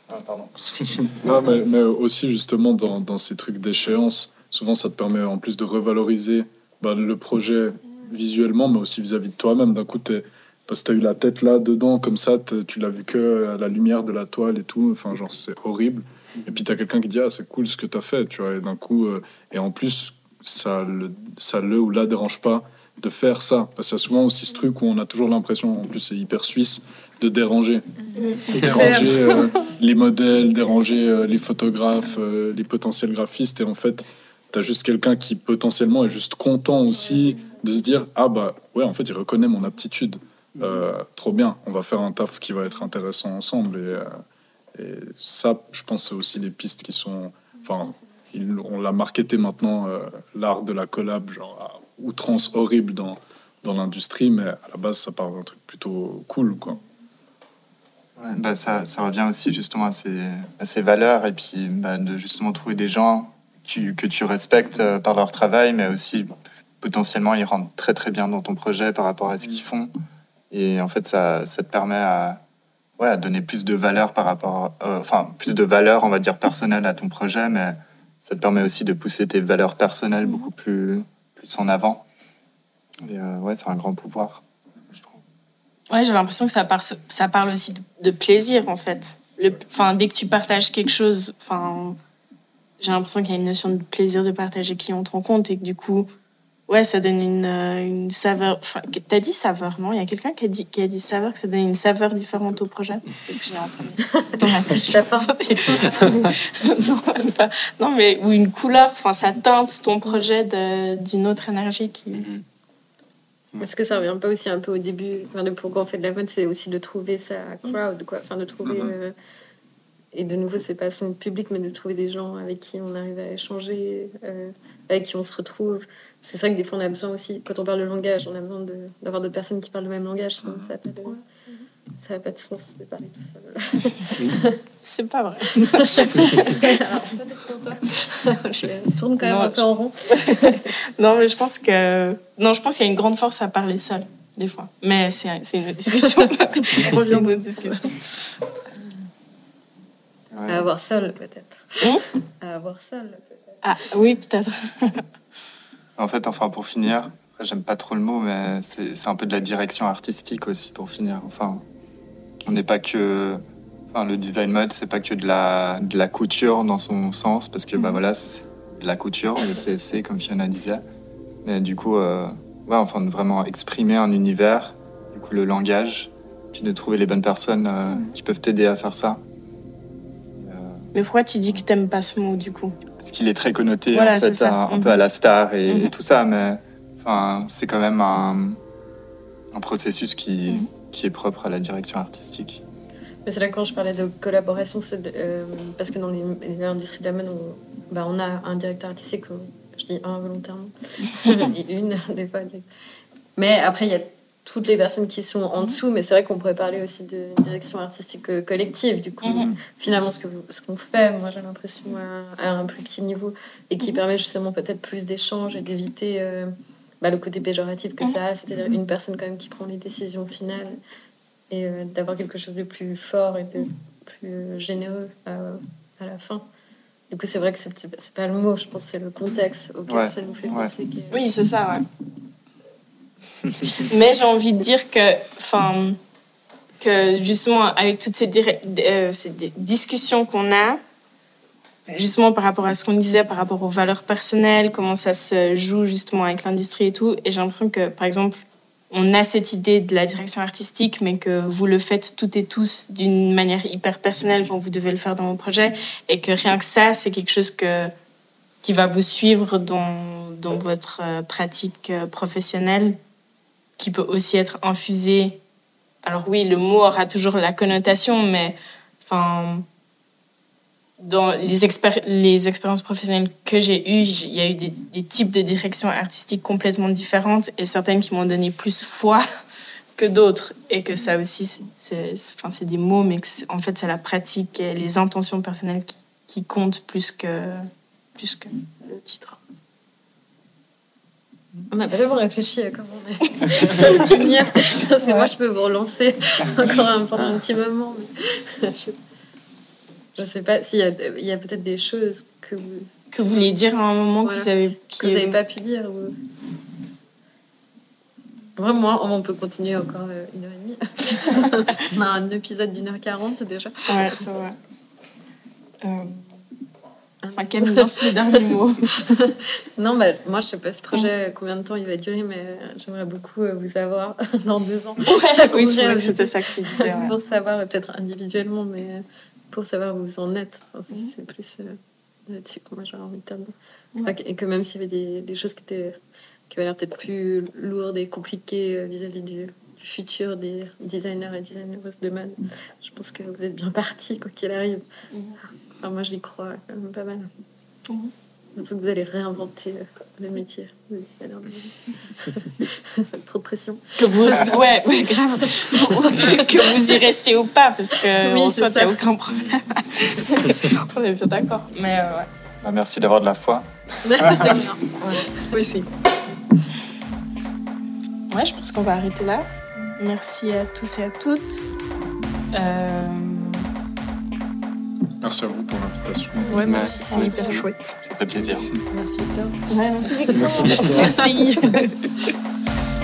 Ah, pardon. Non, mais, mais aussi justement dans, dans ces trucs d'échéance, souvent ça te permet en plus de revaloriser bah, le projet visuellement, mais aussi vis-à-vis de toi-même. D'un coup, t'es- parce que tu as eu la tête là dedans, comme ça, tu l'as vu que à la lumière de la toile et tout. Enfin, genre, c'est horrible. Et puis tu as quelqu'un qui dit Ah, c'est cool ce que tu as fait, tu vois. Et d'un coup, euh, et en plus, ça le, ça le ou la dérange pas de faire ça. Parce qu'il y a souvent aussi ce truc où on a toujours l'impression, en plus c'est hyper suisse, de déranger. déranger euh, les modèles, déranger euh, les photographes, euh, les potentiels graphistes. Et en fait, tu as juste quelqu'un qui potentiellement est juste content aussi de se dire Ah bah ouais, en fait, il reconnaît mon aptitude. Euh, trop bien, on va faire un taf qui va être intéressant ensemble. Et, euh, et ça, je pense, c'est aussi les pistes qui sont. Enfin, on l'a marketé maintenant, euh, l'art de la collab, genre outrance horrible dans, dans l'industrie, mais à la base, ça part d'un truc plutôt cool, quoi. Bah, ça, ça revient aussi justement à ces, à ces valeurs et puis bah, de justement trouver des gens que tu respectes euh, par leur travail, mais aussi potentiellement ils rentrent très très bien dans ton projet par rapport à ce qu'ils font. Et en fait, ça, ça te permet à, ouais, à donner plus de valeur par rapport, euh, enfin plus de valeur, on va dire personnelle à ton projet, mais ça te permet aussi de pousser tes valeurs personnelles beaucoup plus, plus en avant. Et euh, ouais, c'est un grand pouvoir. je trouve. Ouais, j'ai l'impression que ça, parle aussi de, de plaisir, en fait. Enfin, dès que tu partages quelque chose, enfin, j'ai l'impression qu'il y a une notion de plaisir de partager qui entre en compte et que du coup, ouais, ça donne une, euh, une saveur. Enfin, t'as dit saveur, non? Il y a quelqu'un qui a dit, qui a dit saveur, que ça donne une saveur différente au projet? Non, pas. non, mais ou une couleur, enfin, ça teinte ton projet d'une autre énergie qui. Est-ce que ça revient pas aussi un peu au début enfin, de pourquoi on fait de la mode, c'est aussi de trouver sa crowd, quoi. Enfin, de trouver. Mhm. euh, et de nouveau, c'est pas son public, mais de trouver des gens avec qui on arrive à échanger, euh, avec qui on se retrouve. Parce que c'est vrai que des fois, on a besoin aussi, quand on parle de langage, on a besoin de- d'avoir d'autres personnes qui parlent le même langage, sinon ça n'a pas, de- ça a pas de sens de parler tout seul. C'est pas vrai. Je tourne quand même Non, un peu en rond. Non, mais je pense que. Non, je pense qu'il y a une grande force à parler seul, des fois. Mais c'est c'est une autre discussion. On revient d'une discussion. Ouais, À avoir seul, peut-être. Hein à avoir seul, peut-être. Ah oui, peut-être. En fait, enfin, pour finir, j'aime pas trop le mot, mais c'est un peu de la direction artistique aussi, pour finir. Enfin, on n'est pas que. Enfin, le design mode, c'est pas que de la, de la couture dans son sens, parce que, bah voilà, c'est de la couture, le CFC, comme Fiona disait. Mais du coup, euh, ouais, enfin, de vraiment exprimer un univers, du coup, le langage, puis de trouver les bonnes personnes euh, qui peuvent t'aider à faire ça. Mais pourquoi tu dis que t'aimes pas ce mot du coup? Parce qu'il est très connoté Voilà, en fait un, peu à la star et, Mhm. et tout ça mais enfin c'est quand même un, un processus qui, Mhm. qui est propre à la direction artistique Mais c'est là quand je parlais de collaboration, c'est euh, parce que dans l'industrie de la mode, on, bah, on a un directeur artistique, euh, je dis un volontairement, et une des fois. Mais après, il y a toutes les personnes qui sont en dessous, mais c'est vrai qu'on pourrait parler aussi d'une direction artistique euh, collective, du coup. Mhm. Finalement, ce que vous- ce qu'on fait, moi j'ai l'impression à, à un plus petit niveau, et qui permet justement peut-être plus d'échanges et d'éviter euh, bah, le côté péjoratif que Mhm. ça a, c'est-à-dire une personne quand même qui prend les décisions finales et euh, d'avoir quelque chose de plus fort et de plus généreux à, à la fin. Du coup, c'est vrai que c'est pas le mot, je pense c'est le contexte auquel Ouais, ça nous fait ouais. penser. que- Oui, c'est ça, ouais. Mais j'ai envie de dire que, que justement, avec toutes ces, euh, discussions qu'on a, justement par rapport à ce qu'on disait, par rapport aux valeurs personnelles, comment ça se joue justement avec l'industrie et tout, et j'ai l'impression que, par exemple, on a cette idée de la direction artistique, mais que vous le faites toutes et tous d'une manière hyper personnelle quand vous devez le faire dans vos projets, et que rien que ça, c'est quelque chose que, qui va vous suivre dans, dans votre euh, pratique euh, professionnelle, qui peut aussi être infusé. Alors oui, le mot aura toujours la connotation, mais enfin, dans les, expéri- les expériences professionnelles que j'ai eues, il y a eu des, types de directions artistiques complètement différentes et certaines qui m'ont donné plus foi que d'autres. Et que ça aussi, c'est- des mots, mais en fait, c'est la pratique et les intentions personnelles qui, qui comptent plus que, plus que le titre. On n'a pas vraiment réfléchi à comment on allait finir, parce que moi je peux vous relancer encore un, pendant un petit moment. Mais je, je sais pas s'il y a, peut-être des choses que vous Que vous vouliez dire à un moment Voilà. que vous avez... qui que vous n'avez pas pu dire ou... Vraiment, on peut continuer encore euh, une heure et demie. on a un épisode d'une heure quarante déjà. Ouais, c'est vrai. Euh, enfin, quel lance le dernier mot Non, bah, moi je sais pas ce projet combien de temps il va durer, mais euh, j'aimerais beaucoup euh, vous avoir dans deux ans. Ouais, oui, que c'était ça que tu disais. ouais. pour savoir, peut-être individuellement, mais euh, pour savoir où vous en êtes. Enfin, c'est- C'est plus euh, là-dessus que moi j'aurais envie de terminer. Enfin, Et que même s'il y avait des, des choses qui, étaient, qui avaient l'air peut-être plus lourdes et compliquées vis-à-vis du, du futur des designers et designeuses de mode, je pense que vous êtes bien partis, quoi qu'il arrive. Enfin, moi j'y crois quand même pas mal. L'impression que vous allez réinventer euh, le métier de. C'est trop de pression. Que vous, ouais, ouais, grave. que vous y restiez ou pas, parce que Oui, en soi, il n'y ça. a aucun problème. On est bien d'accord. Mais euh, ouais. Bah, merci d'avoir de la foi Oui, si. Ouais, je pense qu'on va arrêter là. Merci à tous et à toutes. Euh, Merci à vous pour l'invitation. Ouais, merci, c'est merci. hyper chouette. C'était plaisir. Merci Victor. ouais, merci. Merci beaucoup. Merci.